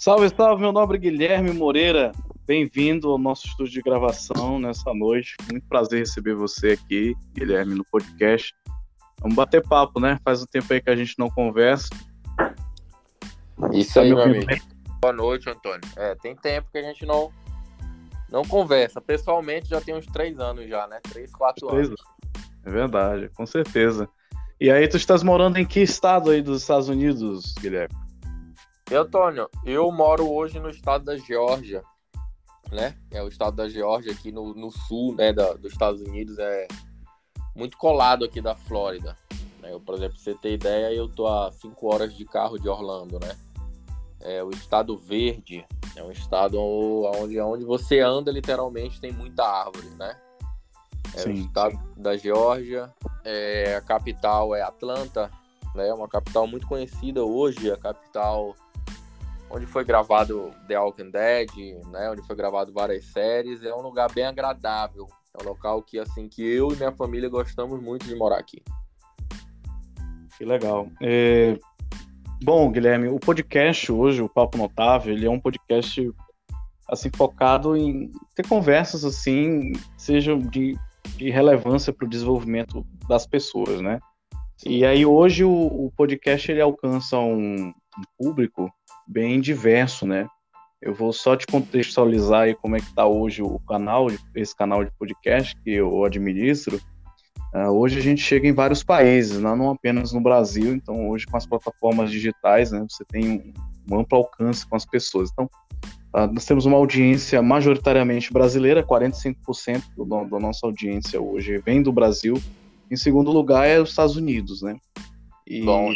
Salve, salve, meu nobre Guilherme Moreira. Bem-vindo ao nosso estúdio de gravação nessa noite. Muito prazer receber você aqui, Guilherme, no podcast. Vamos bater papo, né? Faz um tempo aí que a gente não conversa. Isso tá aí, meu amigo. Bem? Boa noite, Antônio. É, tem tempo que a gente não não conversa. Pessoalmente já tem uns três anos já, né? Três, quatro três anos. É verdade, com certeza. E aí, tu estás morando em que estado aí dos Estados Unidos, Guilherme? E Antônio, eu moro hoje no estado da Geórgia, né? É o estado da Geórgia aqui no, no sul, né, da, dos Estados Unidos, é muito colado aqui da Flórida. Né? Eu, por exemplo, pra você ter ideia, eu tô a 5 horas de carro de Orlando, né? É o estado verde, é um estado onde, onde você anda literalmente tem muita árvore, né? É Sim. o estado da Geórgia, é, a capital é Atlanta, né? É uma capital muito conhecida hoje, a capital onde foi gravado The Walking Dead, né? Onde foi gravado várias séries, é um lugar bem agradável, é um local que assim que eu e minha família gostamos muito de morar aqui. Que legal. É... Bom, Guilherme, o podcast hoje, o Papo Notável, ele é um podcast assim focado em ter conversas assim, sejam de, de relevância para o desenvolvimento das pessoas, né? E aí hoje o, o podcast ele alcança um, um, público bem diverso, né? Eu vou só te contextualizar aí como é que está hoje o canal, esse canal de podcast que eu administro. Uh, hoje a gente chega em vários países, não, não apenas no Brasil. Então, hoje com as plataformas digitais, né, você tem um, um amplo alcance com as pessoas. Então, uh, nós temos uma audiência majoritariamente brasileira, 45% do, da nossa audiência hoje vem do Brasil. Em segundo lugar é os Estados Unidos, né? E Bom.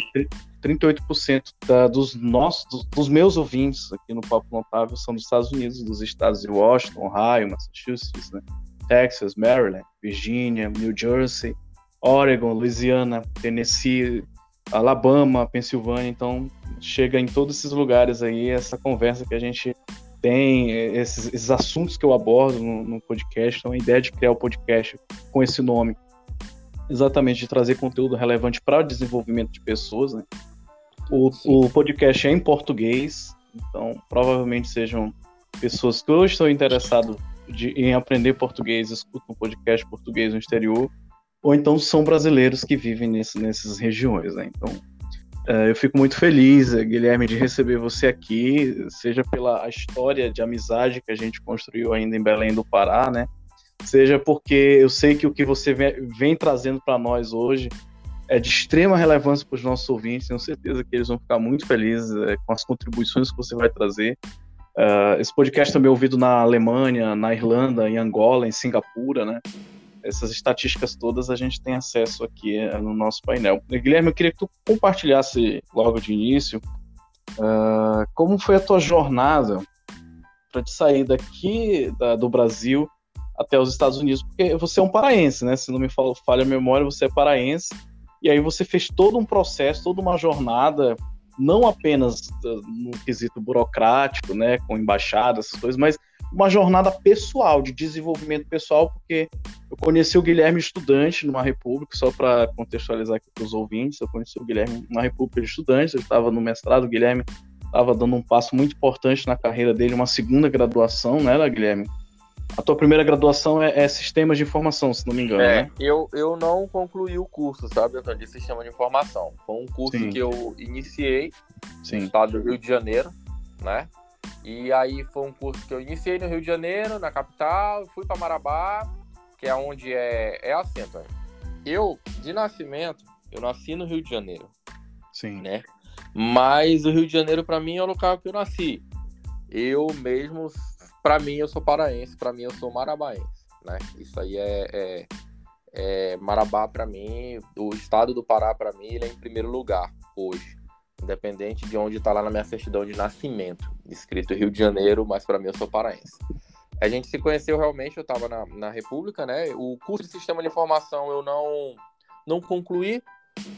38% da, dos nossos, dos, dos, meus ouvintes aqui no Papo Notável são dos Estados Unidos, dos estados de Washington, Ohio, Massachusetts, né? Texas, Maryland, Virgínia, New Jersey, Oregon, Louisiana, Tennessee, Alabama, Pensilvânia. Então, chega em todos esses lugares aí essa conversa que a gente tem, esses, esses assuntos que eu abordo no, no, podcast. Então, a ideia de criar o podcast com esse nome, exatamente de trazer conteúdo relevante para o desenvolvimento de pessoas. Né? O, o podcast é em português, então provavelmente sejam pessoas que hoje estão interessadas em aprender português, escutam um podcast português no exterior, ou então são brasileiros que vivem nesse, nessas regiões, né? Então, uh, eu fico muito feliz, eh, Guilherme, de receber você aqui, seja pela história de amizade que a gente construiu ainda em Belém do Pará, né? Seja porque eu sei que o que você vem, trazendo para nós hoje é de extrema relevância para os nossos ouvintes. Tenho certeza que eles vão ficar muito felizes é, com as contribuições que você vai trazer. Uh, esse podcast também é ouvido na Alemanha, na Irlanda, em Angola, em Singapura, né? Essas estatísticas todas a gente tem acesso aqui uh, no nosso painel. Guilherme, eu queria que tu compartilhasse logo de início uh, como foi a tua jornada para te sair daqui da, do Brasil até os Estados Unidos, porque você é um paraense, né? Se não me falha a memória, você é paraense, e aí você fez todo um processo, toda uma jornada não apenas uh, no quesito burocrático, né, com embaixada, essas coisas, mas uma jornada pessoal, de desenvolvimento pessoal, porque eu conheci o Guilherme estudante numa república, só para contextualizar aqui para os ouvintes, eu conheci o Guilherme numa república de estudantes, eu estava no mestrado, o Guilherme estava dando um passo muito importante na carreira dele, uma segunda graduação, né, Guilherme? A tua primeira graduação é, é, Sistemas de Informação, se não me engano, é, né? Eu, eu não concluí o curso, sabe, Antônio, de Sistema de Informação. Foi um curso Sim. que eu iniciei Sim. no estado do Rio de Janeiro, né? E aí foi um curso que eu iniciei no Rio de Janeiro, na capital, fui para Marabá, que é onde é, é assim, Antônio. Eu, de nascimento, eu nasci no Rio de Janeiro. Sim. Né? Mas o Rio de Janeiro, para mim, é o local que eu nasci. Eu mesmo para mim eu sou paraense, para mim eu sou marabaense, né? Isso aí é, é, é Marabá para mim, o estado do Pará para mim ele é em primeiro lugar hoje, independente de onde está lá na minha certidão de nascimento, escrito Rio de Janeiro, mas para mim eu sou paraense. A gente se conheceu realmente, eu estava na, na República, né? O curso de Sistema de Informação eu não não concluí,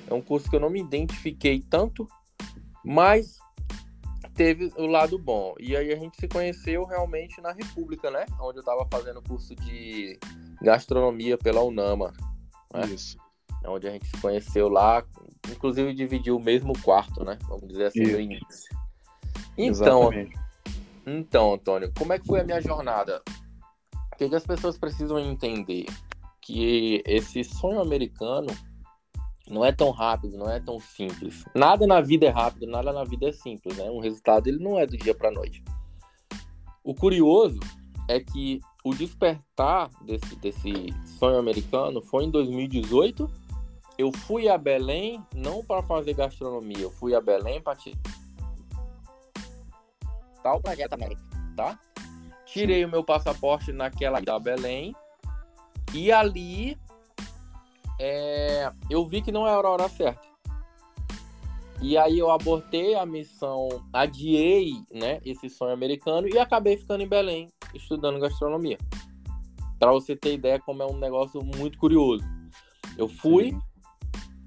é um curso que eu não me identifiquei tanto, mas teve o lado bom. E aí a gente se conheceu realmente na República, né? Onde eu estava fazendo curso de gastronomia pela Unama. Né? Isso. Onde a gente se conheceu lá, inclusive dividiu o mesmo quarto, né? Vamos dizer assim, Isso. no início. Então, então, Antônio, como é que foi a minha jornada? O que, que as pessoas precisam entender? Que esse sonho americano não é tão rápido, não é tão simples. Nada na vida é rápido, nada na vida é simples, né? Um resultado ele não é do dia para noite. O curioso é que o despertar desse, desse sonho americano foi em 2018. Eu fui a Belém não para fazer gastronomia, eu fui a Belém para tal projeto América, tá? Tirei o meu passaporte naquela da Belém e ali é, eu vi que não era a hora certa. E aí eu abortei a missão, adiei, né, esse sonho americano e acabei ficando em Belém estudando gastronomia. Para você ter ideia como é um negócio muito curioso. Eu fui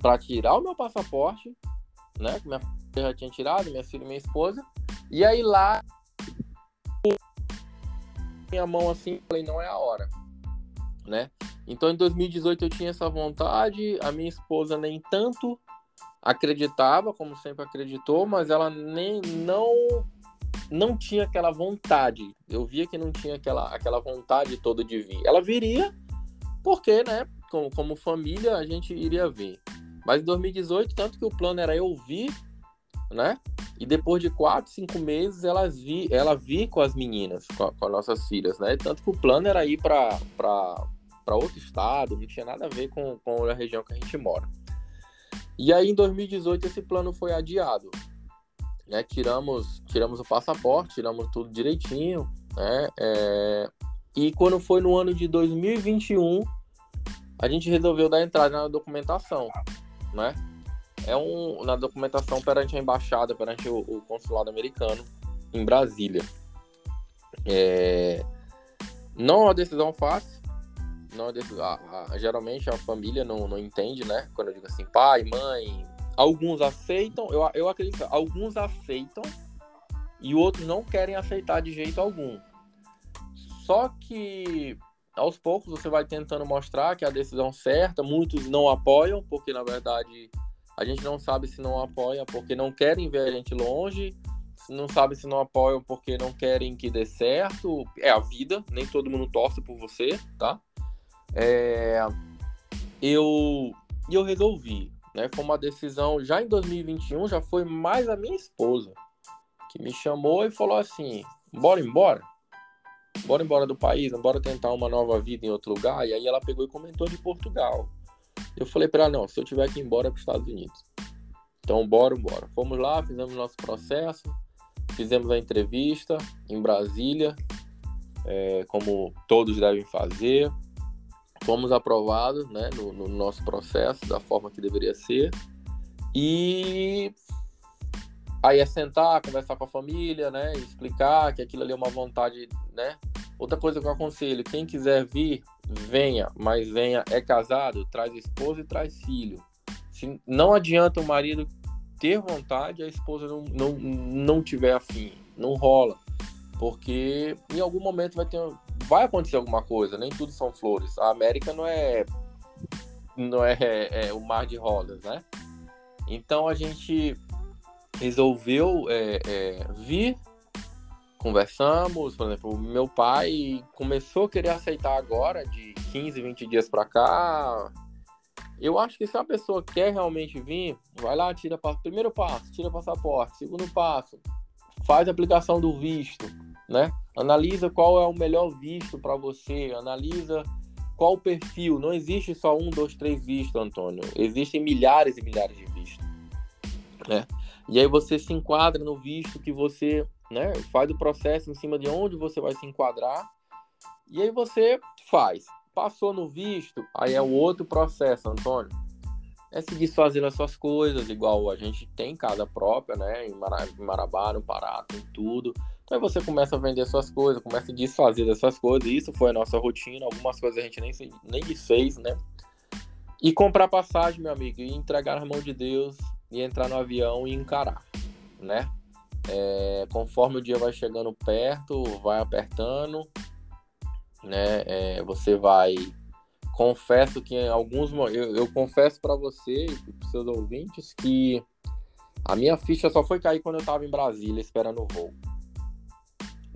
para tirar o meu passaporte, né, que minha filha já tinha tirado, minha filha e minha esposa, e aí lá minha mão assim, falei, não é a hora, né? Então em 2018 eu tinha essa vontade, a minha esposa nem tanto acreditava, como sempre acreditou, mas ela nem não não tinha aquela vontade. Eu via que não tinha aquela, aquela vontade toda de vir. Ela viria porque, né, como, como família a gente iria ver. Mas em 2018, tanto que o plano era eu vir, né? E depois de quatro, cinco meses, elas vi, ela vir com as meninas, com, com as nossas filhas, né? Tanto que o plano era ir para para outro estado, não tinha nada a ver com, com a região que a gente mora. E aí em 2018 esse plano foi adiado. Né? Tiramos, tiramos o passaporte, tiramos tudo direitinho. Né? É... E quando foi no ano de 2021, a gente resolveu dar entrada na documentação. Né? É um, na documentação perante a embaixada, perante o, o consulado americano em Brasília. É... Não é uma decisão fácil, não a, a, geralmente a família não, não entende, né? Quando eu digo assim, pai, mãe, alguns aceitam, eu, eu acredito, alguns aceitam e outros não querem aceitar de jeito algum. Só que aos poucos você vai tentando mostrar que é a decisão certa, muitos não apoiam, porque na verdade a gente não sabe se não apoia porque não querem ver a gente longe, não sabe se não apoiam porque não querem que dê certo. É a vida, nem todo mundo torce por você, tá? É, eu, eu resolvi, né? Foi uma decisão já em 2021, já foi mais a minha esposa que me chamou e falou assim: bora embora? Bora embora do país, bora tentar uma nova vida em outro lugar. E aí ela pegou e comentou de Portugal. Eu falei para ela: não, se eu tiver que ir embora para os Estados Unidos. Então, bora, bora. Fomos lá, fizemos nosso processo, fizemos a entrevista em Brasília, é, como todos devem fazer fomos aprovados né, no, no, nosso processo da forma que deveria ser. E aí é sentar, conversar com a família, né? Explicar que aquilo ali é uma vontade, né? Outra coisa que eu aconselho, quem quiser vir, venha, mas venha, é casado, traz esposa e traz filho. Se não adianta o marido ter vontade, a esposa não, não, não tiver afim, não rola. Porque em algum momento vai ter, vai acontecer alguma coisa, nem tudo são flores. A América não é não é, é, é o mar de rosas, né? Então a gente resolveu é, é, vir, conversamos, por exemplo, meu pai começou a querer aceitar agora, de 15, 20 dias para cá. Eu acho que se a pessoa quer realmente vir, vai lá, tira primeiro passo, tira passaporte, segundo passo, faz a aplicação do visto, né? Analisa qual é o melhor visto para você, analisa qual o perfil. Não existe só um, dois, três vistos, Antônio. Existem milhares e milhares de vistos. Né? E aí você se enquadra no visto que você né, faz o processo em cima de onde você vai se enquadrar. E aí você faz. Passou no visto, aí é o outro processo, Antônio. É se desfazer as suas coisas, igual a gente tem casa própria, né? Em Marabá, no Pará, tem tudo. Aí você começa a vender suas coisas, começa a desfazer dessas coisas. Isso foi a nossa rotina. Algumas coisas a gente nem, nem desfez, né? E comprar passagem, meu amigo, e entregar na mão de Deus, e entrar no avião e encarar, né? É, conforme o dia vai chegando perto, vai apertando, né? É, você vai. Confesso que em alguns eu, eu confesso para você para seus ouvintes que A minha ficha só foi cair quando eu estava em Brasília esperando o voo.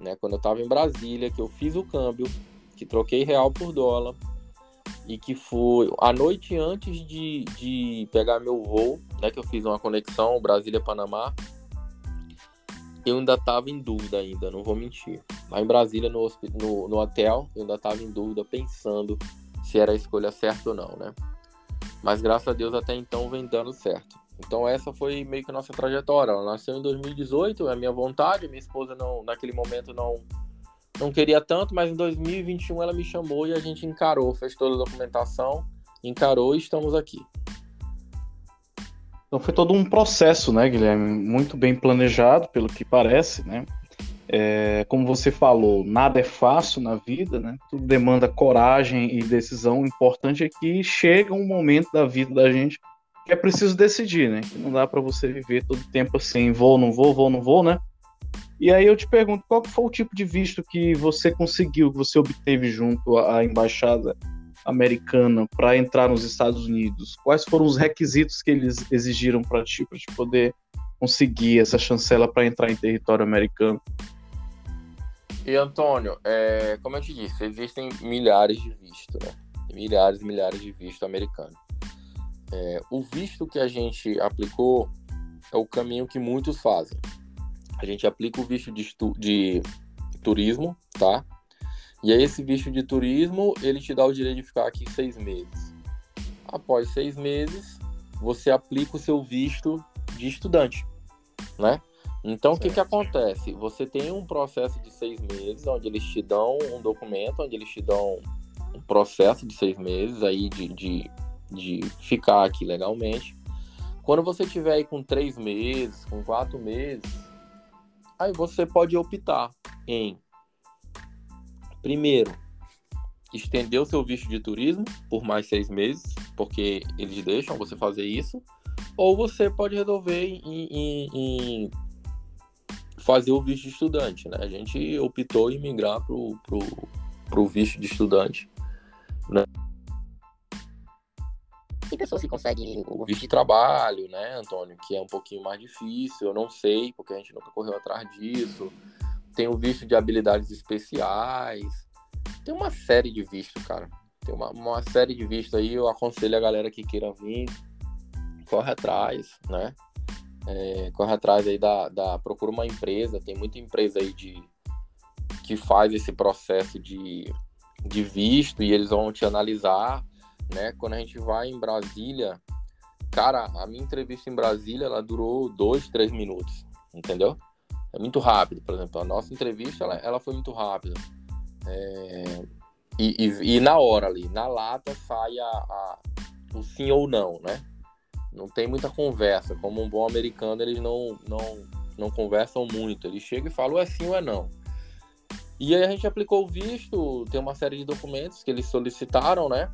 Né? Quando eu estava em Brasília, que eu fiz o câmbio, que troquei real por dólar e que foi a noite antes de, de pegar meu voo, né, que eu fiz uma conexão Brasília-Panamá, eu ainda estava em dúvida ainda, não vou mentir. Lá em Brasília, no, no, no hotel, eu ainda estava em dúvida, pensando se era a escolha certa ou não, né? Mas graças a Deus até então vem dando certo. Então essa foi meio que a nossa trajetória. Ela nasceu em 2018, é a minha vontade, minha esposa não, naquele momento não não queria tanto, mas em 2021 ela me chamou e a gente encarou, fez toda a documentação, encarou e estamos aqui. Então foi todo um processo, né, Guilherme? Muito bem planejado, pelo que parece, né? É, como você falou, nada é fácil na vida, né? Tudo demanda coragem e decisão. O importante é que chega um momento da vida da gente é preciso decidir, né? Que não dá para você viver todo o tempo assim, vou, não vou, vou, não vou, né? E aí eu te pergunto, qual foi o tipo de visto que você conseguiu, que você obteve junto à embaixada americana para entrar nos Estados Unidos? Quais foram os requisitos que eles exigiram para ti, para te poder conseguir essa chancela para entrar em território americano? E Antônio, é, como eu te disse, existem milhares de vistos, né? Milhares e milhares de vistos americanos. É, o visto que a gente aplicou é o caminho que muitos fazem. A gente aplica o visto de, de turismo, tá? E aí esse visto de turismo, ele te dá o direito de ficar aqui seis meses. Após seis meses, você aplica o seu visto de estudante, né? Então, o que, que acontece? Você tem um processo de seis meses, onde eles te dão um documento, onde eles te dão um processo de seis meses aí de, de, de ficar aqui legalmente. Quando você tiver aí com três meses, com quatro meses, aí você pode optar em Primeiro, estender o seu visto de turismo por mais seis meses, porque eles deixam você fazer isso. Ou você pode resolver em, em, em fazer o visto de estudante, né? A gente optou em migrar pro, pro, pro visto de estudante, né? Tem pessoas que conseguem o visto de trabalho, né, Antônio? Que é um pouquinho mais difícil, eu não sei, porque a gente nunca correu atrás disso tem o visto de habilidades especiais. Tem uma série de vistos, cara. Tem uma, uma série de vistos aí. Eu aconselho a galera que queira vir, corre atrás, né? É, corre atrás aí da, da. Procura uma empresa. Tem muita empresa aí de que faz esse processo de, de visto e eles vão te analisar, né? Quando a gente vai em Brasília, cara, a minha entrevista em Brasília ela durou dois, três minutos, entendeu? é muito rápido. Por exemplo, a nossa entrevista ela, ela foi muito rápida. É, e, e, e, na hora ali, na lata, sai a, a, o sim ou não, né? Não tem muita conversa. Como um bom americano, eles não, não, não conversam muito. Eles chegam e falam é sim ou é não. E aí a gente aplicou o visto, tem uma série de documentos que eles solicitaram, né?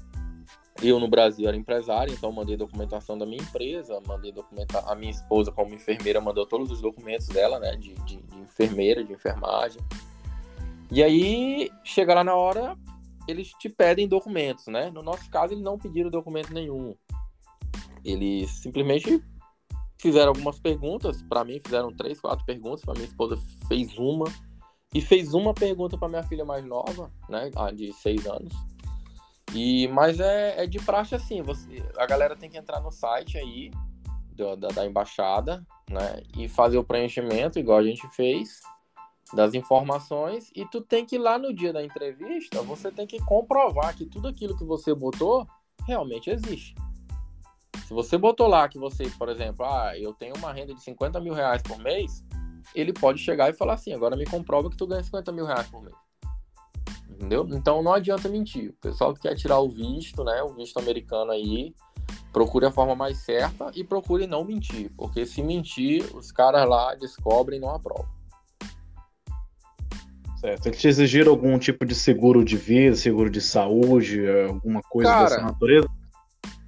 Eu no Brasil era empresário, então mandei documentação da minha empresa, mandei documentar a minha esposa como enfermeira mandou todos os documentos dela, né, de, de, de enfermeira, de enfermagem. E aí chega lá na hora, eles te pedem documentos, né? No nosso caso, eles não pediram documento nenhum. Eles simplesmente fizeram algumas perguntas para mim, fizeram três, quatro perguntas. Para minha esposa fez uma e fez uma pergunta para minha filha mais nova, né, de seis anos. E, mas é, é de praxe assim, você, a galera tem que entrar no site aí do, da, da embaixada, né? E fazer o preenchimento, igual a gente fez, das informações. E tu tem que ir lá no dia da entrevista, você tem que comprovar que tudo aquilo que você botou realmente existe. Se você botou lá que você, por exemplo, ah, eu tenho uma renda de 50 mil reais por mês, ele pode chegar e falar assim, agora me comprova que tu ganha 50 mil reais por mês entendeu? Então não adianta mentir. O pessoal que quer tirar o visto, né, o visto americano aí, procure a forma mais certa e procure não mentir, porque se mentir, os caras lá descobrem e não aprovam. Certo. Eles te exigiram algum tipo de seguro de vida, seguro de saúde, alguma coisa Cara, dessa natureza?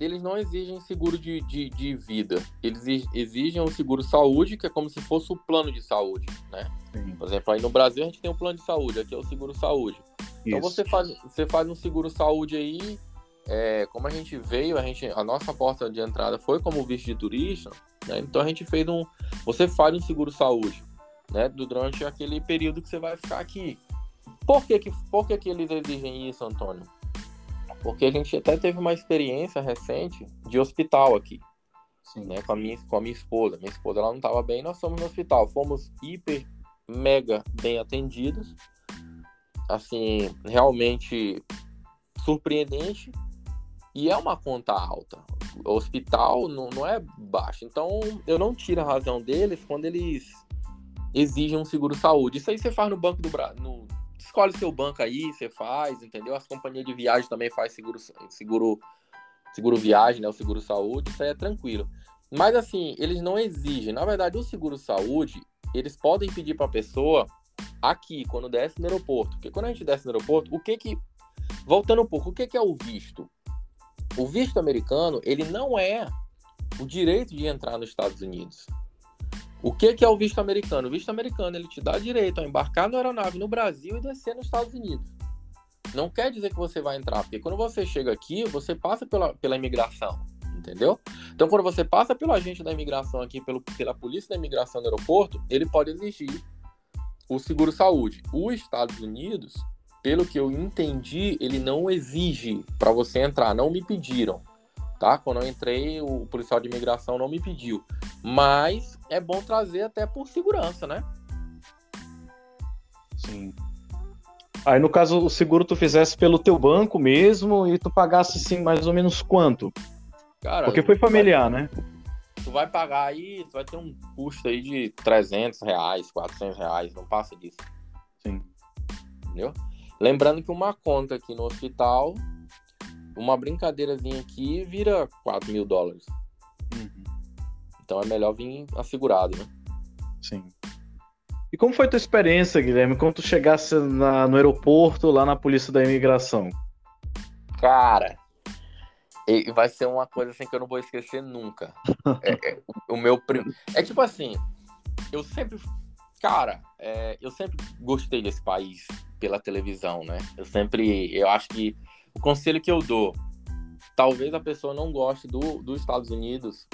Eles não exigem seguro de, de, de vida. Eles exigem um seguro saúde, que é como se fosse o plano de saúde, né? Sim. Por exemplo, aí no Brasil a gente tem um plano de saúde, aqui é o seguro saúde. Então você faz, você faz um seguro saúde aí é, como a gente veio, a, gente, a nossa porta de entrada foi como visto de turista, né? então a gente fez um. Você faz um seguro saúde né? durante aquele período que você vai ficar aqui. Por que, que, por que, que eles exigem isso, Antônio? Porque a gente até teve uma experiência recente de hospital aqui. Sim. Né, com, a minha, com a minha esposa. Minha esposa ela não estava bem, nós fomos no hospital. Fomos hiper, mega bem atendidos. Assim, realmente surpreendente. E é uma conta alta. O hospital não, não é baixo. Então, eu não tiro a razão deles quando eles exigem um seguro saúde. Isso aí você faz no Banco do Brasil. Escolhe seu banco aí, você faz, entendeu? As companhias de viagem também faz seguro, seguro, seguro viagem, né? O seguro saúde, isso aí é tranquilo. Mas assim, eles não exigem. Na verdade, o seguro saúde, eles podem pedir para a pessoa aqui, quando desce no aeroporto. Porque quando a gente desce no aeroporto, o que que. Voltando um pouco, o que que é o visto? O visto americano, ele não é o direito de entrar nos Estados Unidos. O que, que é o visto americano? O visto americano ele te dá direito a embarcar na aeronave no Brasil e descer nos Estados Unidos. Não quer dizer que você vai entrar, porque quando você chega aqui, você passa pela, pela imigração, entendeu? Então, quando você passa pelo agente da imigração aqui, pelo, pela polícia da imigração no aeroporto, ele pode exigir o seguro saúde. Os Estados Unidos, pelo que eu entendi, ele não exige para você entrar, não me pediram, tá? Quando eu entrei, o policial de imigração não me pediu, mas é bom trazer até por segurança, né? Sim. Aí no caso o seguro tu fizesse pelo teu banco mesmo e tu pagasse assim mais ou menos quanto? Cara, Porque foi familiar, vai, né? Tu vai pagar aí, tu vai ter um custo aí de 300 reais, 400 reais, não passa disso. Sim. Entendeu? Lembrando que uma conta aqui no hospital, uma brincadeirazinha aqui vira 4 mil dólares. Uhum. Então é melhor vir assegurado, né? Sim. E como foi a tua experiência, Guilherme, quando tu chegasse na, no aeroporto, lá na polícia da imigração? Cara, vai ser uma coisa assim que eu não vou esquecer nunca. é, é, o, o meu primo. É tipo assim, eu sempre. Cara, é, eu sempre gostei desse país pela televisão, né? Eu sempre, eu acho que o conselho que eu dou, talvez a pessoa não goste do, dos Estados Unidos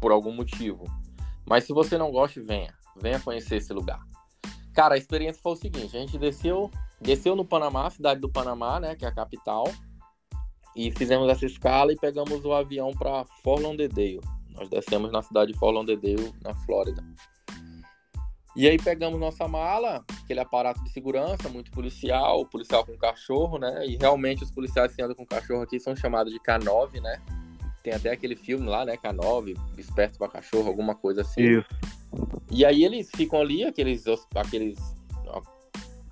por algum motivo, mas se você não gosta, venha, venha conhecer esse lugar. Cara, a experiência foi o seguinte: a gente desceu, desceu no Panamá, cidade do Panamá, né, que é a capital, e fizemos essa escala e pegamos o avião para Fort Lauderdale. Nós descemos na cidade de Fort Lauderdale, na Flórida. E aí pegamos nossa mala, aquele aparato de segurança, muito policial, policial com cachorro, né? E realmente os policiais que andam com cachorro aqui são chamados de K9, né? Tem até aquele filme lá, né? K9, esperto para cachorro, alguma coisa assim. Isso. E aí eles ficam ali, aqueles, aqueles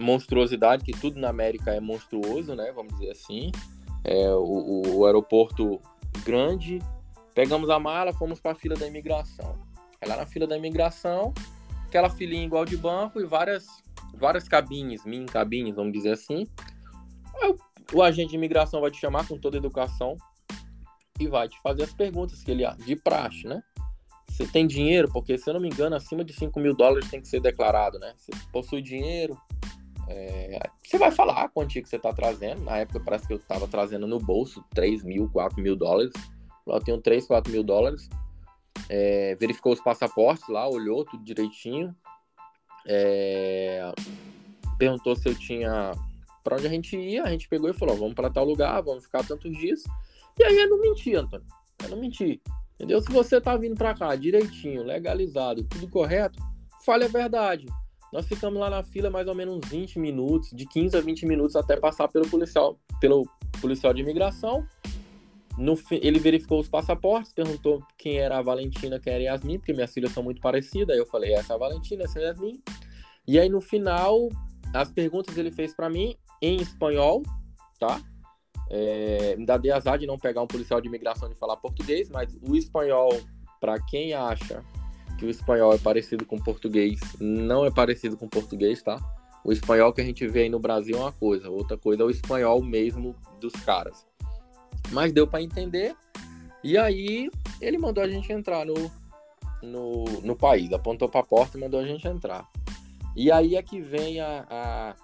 monstruosidade, que tudo na América é monstruoso, né? Vamos dizer assim. É, o, o aeroporto grande. Pegamos a mala, fomos para a fila da imigração. Aí lá na fila da imigração, aquela filinha igual de banco e várias, várias cabines, mini cabines, vamos dizer assim. O agente de imigração vai te chamar com toda a educação e vai te fazer as perguntas que ele de praxe, né? Você tem dinheiro? Porque, se eu não me engano, acima de 5 mil dólares tem que ser declarado, né? Você possui dinheiro. É... Você vai falar a quantia que você está trazendo. Na época, parece que eu estava trazendo no bolso 3 mil, 4 mil dólares. Eu tenho 3, 4 mil dólares é, verificou os passaportes lá, olhou tudo direitinho, é, perguntou se eu tinha para onde a gente ia, a gente pegou e falou, vamos para tal lugar, vamos ficar tantos dias. E aí eu não menti, Antônio, eu não menti. Entendeu? Se você tá vindo para cá direitinho, legalizado, tudo correto, fale a verdade. Nós ficamos lá na fila mais ou menos uns 20 minutos, de 15 a 20 minutos até passar pelo policial, pelo policial de imigração. No, ele verificou os passaportes, perguntou quem era a Valentina, quem era a Yasmin, porque minhas filhas são muito parecidas. Aí eu falei, essa é a Valentina, essa é a Yasmin. E aí no final, as perguntas ele fez para mim em espanhol, tá? É, ainda dei azar de não pegar um policial de imigração e falar português, mas o espanhol, para quem acha que o espanhol é parecido com português, não é parecido com português, tá? O espanhol que a gente vê aí no Brasil é uma coisa, outra coisa é o espanhol mesmo dos caras. Mas deu para entender. E aí ele mandou a gente entrar no, no, no país, apontou para a porta e mandou a gente entrar. E aí é que vem a, a,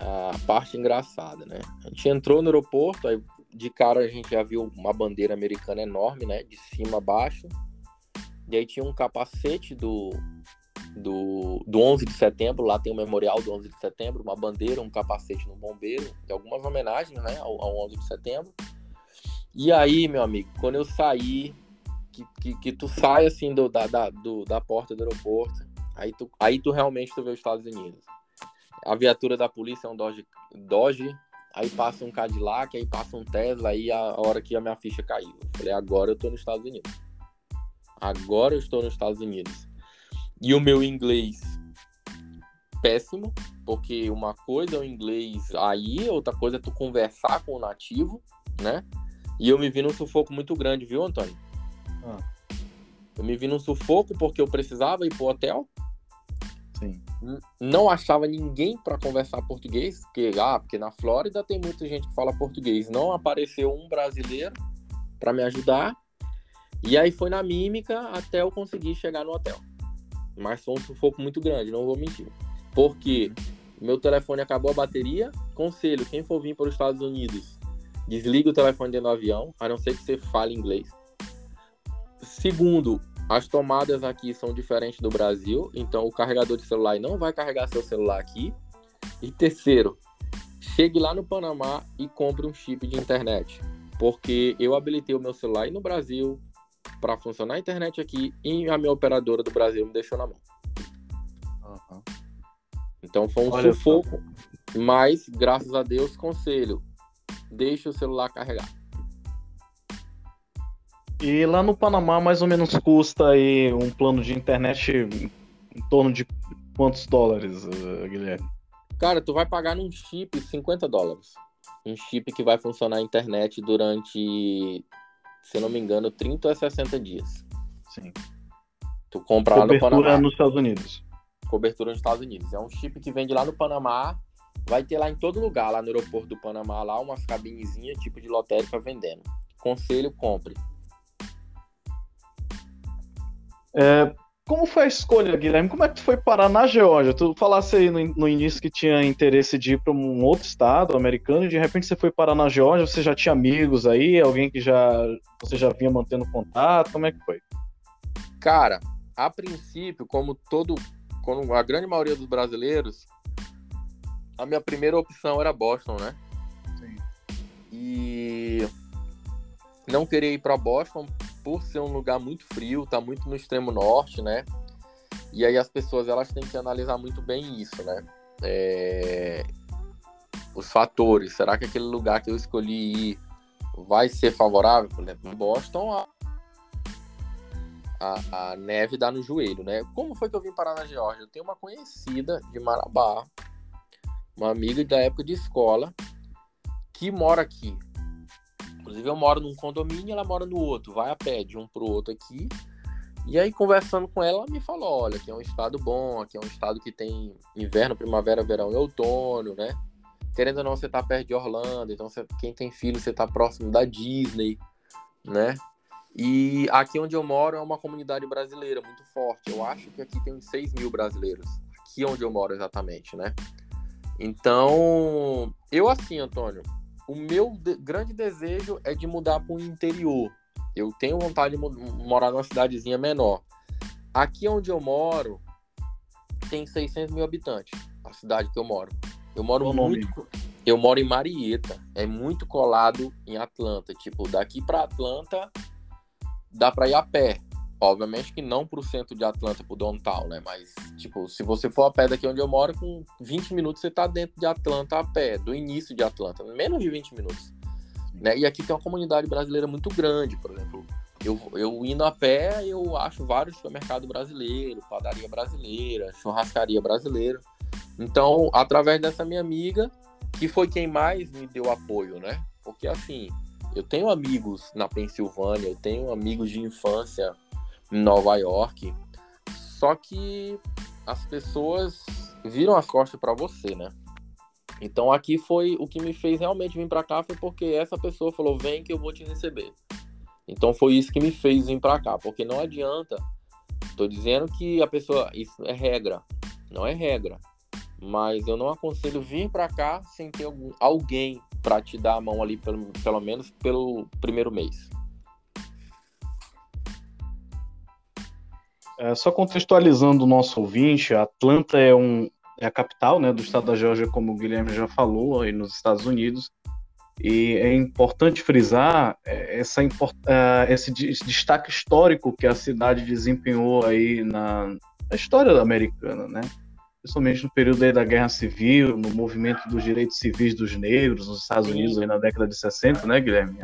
a, parte engraçada, né? A gente entrou no aeroporto, aí de cara a gente já viu uma bandeira americana enorme, né? De cima a baixo. E aí tinha um capacete do, do, do 11 de setembro, lá tem o memorial do 11 de setembro, uma bandeira, um capacete no bombeiro, e algumas homenagens, né, ao, ao 11 de setembro. E aí, meu amigo, quando eu saí, que, que, que tu sai assim do, da, da, do, da porta do aeroporto, aí tu, aí tu realmente tu vê os Estados Unidos. A viatura da polícia é um Dodge, Dodge aí passa um Cadillac, aí passa um Tesla, aí a, a hora que a minha ficha caiu. Eu falei, agora eu tô nos Estados Unidos. Agora eu estou nos Estados Unidos. E o meu inglês péssimo, porque uma coisa é o inglês aí, outra coisa é tu conversar com o nativo, né? E eu me vi num sufoco muito grande, viu, Antônio? Ah. Eu me vi num sufoco porque eu precisava ir pro hotel. Sim. Não achava ninguém para conversar português, porque, ah, porque na Flórida tem muita gente que fala português. Não apareceu um brasileiro para me ajudar. E aí foi na mímica até eu conseguir chegar no hotel. Mas foi um sufoco muito grande, não vou mentir. Porque meu telefone acabou a bateria. Conselho, quem for vir para os Estados Unidos, desliga o telefone dentro do avião, a não ser que você fale inglês. Segundo, as tomadas aqui são diferentes do Brasil, então o carregador de celular não vai carregar seu celular aqui. E terceiro, chegue lá no Panamá e compre um chip de internet, porque eu habilitei o meu celular no Brasil para funcionar a internet aqui e a minha operadora do Brasil me deixou na mão. Uhum. Então foi um Olha sufoco, só. mas graças a Deus, conselho, deixe o celular carregar. E lá no Panamá, mais ou menos custa aí um plano de internet em torno de quantos dólares, uh, Guilherme? Cara, tu vai pagar num chip 50 dólares. Um chip que vai funcionar a internet durante, se não me engano, 30 a 60 dias. Sim. Tu compra lá no Panamá. nos Estados Unidos. Cobertura nos Estados Unidos. É um chip que vende lá no Panamá vai ter lá em todo lugar, lá no aeroporto do Panamá, lá umas cabinezinhas tipo de lotérica vendendo. Conselho, compre. É, como foi a escolha, Guilherme? Como é que tu foi parar na Geórgia? Tu falasse aí no, no início que tinha interesse de ir para um outro estado americano e de repente você foi parar na Geórgia, você já tinha amigos aí, alguém que já você já vinha mantendo contato, como é que foi? Cara, a princípio, como todo, como a grande maioria dos brasileiros, a minha primeira opção era Boston, né? Sim. E não queria ir para Boston por ser um lugar muito frio, tá muito no extremo norte, né? E aí as pessoas elas têm que analisar muito bem isso, né? É... Os fatores, será que aquele lugar que eu escolhi ir vai ser favorável? Por exemplo, em Boston, a... A, a, neve dá no joelho, né? Como foi que eu vim parar na Geórgia? Eu tenho uma conhecida de Marabá, uma amiga da época de escola, que mora aqui. Inclusive, eu moro num condomínio, ela mora no outro. Vai a pé de um pro outro aqui. E aí, conversando com ela, ela me falou: olha, aqui é um estado bom, aqui é um estado que tem inverno, primavera, verão e outono, né? Querendo ou não, você tá perto de Orlando, então você, quem tem filho, você tá próximo da Disney, né? E aqui onde eu moro é uma comunidade brasileira muito forte. Eu acho que aqui tem uns 6 mil brasileiros. Aqui onde eu moro exatamente, né? Então, eu assim, Antônio, o meu de grande desejo é de mudar para o interior. Eu tenho vontade de morar numa cidadezinha menor. Aqui onde eu moro, tem 600 mil habitantes, a cidade que eu moro. Eu moro muito. Eu moro em Marieta, é muito colado em Atlanta. Tipo, daqui para Atlanta dá para ir a pé. Obviamente que não pro centro de Atlanta, pro downtown, né? Mas, tipo, se você for a pé daqui onde eu moro, com 20 minutos você tá dentro de Atlanta a pé, do início de Atlanta, menos de 20 minutos. Né? E aqui tem uma comunidade brasileira muito grande, por exemplo. Eu, eu indo a pé, eu acho vários supermercados brasileiros, padaria brasileira, churrascaria brasileira. Então, através dessa minha amiga, que foi quem mais me deu apoio, né? Porque assim, eu tenho amigos na Pensilvânia, eu tenho amigos de infância em Nova York. Só que as pessoas viram as costas para você, né? Então aqui foi o que me fez realmente vir para cá foi porque essa pessoa falou: "Vem que eu vou te receber". Então foi isso que me fez vir para cá, porque não adianta. Tô dizendo que a pessoa isso é regra, não é regra. Mas eu não aconselho vir para cá sem ter algum, alguém para te dar a mão ali, pelo, pelo menos pelo primeiro mês. É, só contextualizando o nosso ouvinte, Atlanta é, um, é a capital né, do estado da Geórgia, como o Guilherme já falou, aí nos Estados Unidos. E é importante frisar é, essa, uh, esse destaque histórico que a cidade desempenhou aí na, na história americana, né? principalmente no período da Guerra Civil, no movimento dos direitos civis dos negros nos Estados Unidos aí na década de 60, né, Guilherme?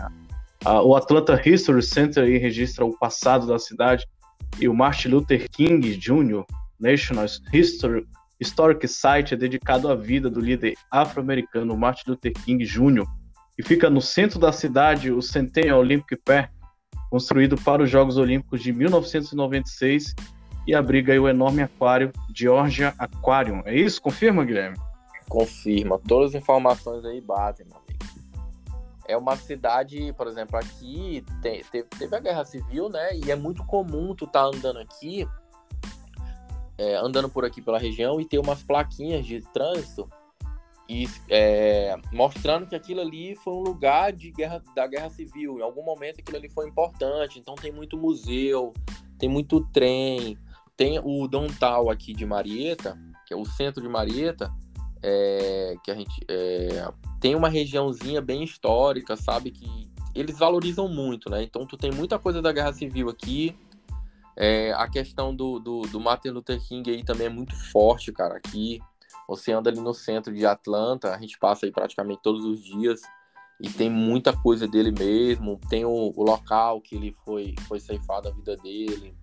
O Atlanta History Center registra o passado da cidade e o Martin Luther King Jr. National History, Historic Site é dedicado à vida do líder afro-americano Martin Luther King Jr., que fica no centro da cidade, o Centennial Olympic Park, construído para os Jogos Olímpicos de 1996 e abriga o enorme aquário Georgia Aquarium. É isso? Confirma, Guilherme? Confirma. Todas as informações aí batem, amigo. É uma cidade, por exemplo, aqui tem, teve, teve, a guerra civil, né? E é muito comum tu tá andando aqui, é, andando por aqui pela região e ter umas plaquinhas de trânsito e é, mostrando que aquilo ali foi um lugar de guerra, da guerra civil. Em algum momento aquilo ali foi importante. Então tem muito museu, tem muito trem, tem o downtown aqui de Marieta, que é o centro de Marieta, é, que a gente é, tem uma regiãozinha bem histórica, sabe? Que eles valorizam muito, né? Então tu tem muita coisa da Guerra Civil aqui. É, a questão do, do, do, Martin Luther King aí também é muito forte, cara. Aqui você anda ali no centro de Atlanta, a gente passa aí praticamente todos os dias e tem muita coisa dele mesmo. Tem o, o local que ele foi, foi ceifado a vida dele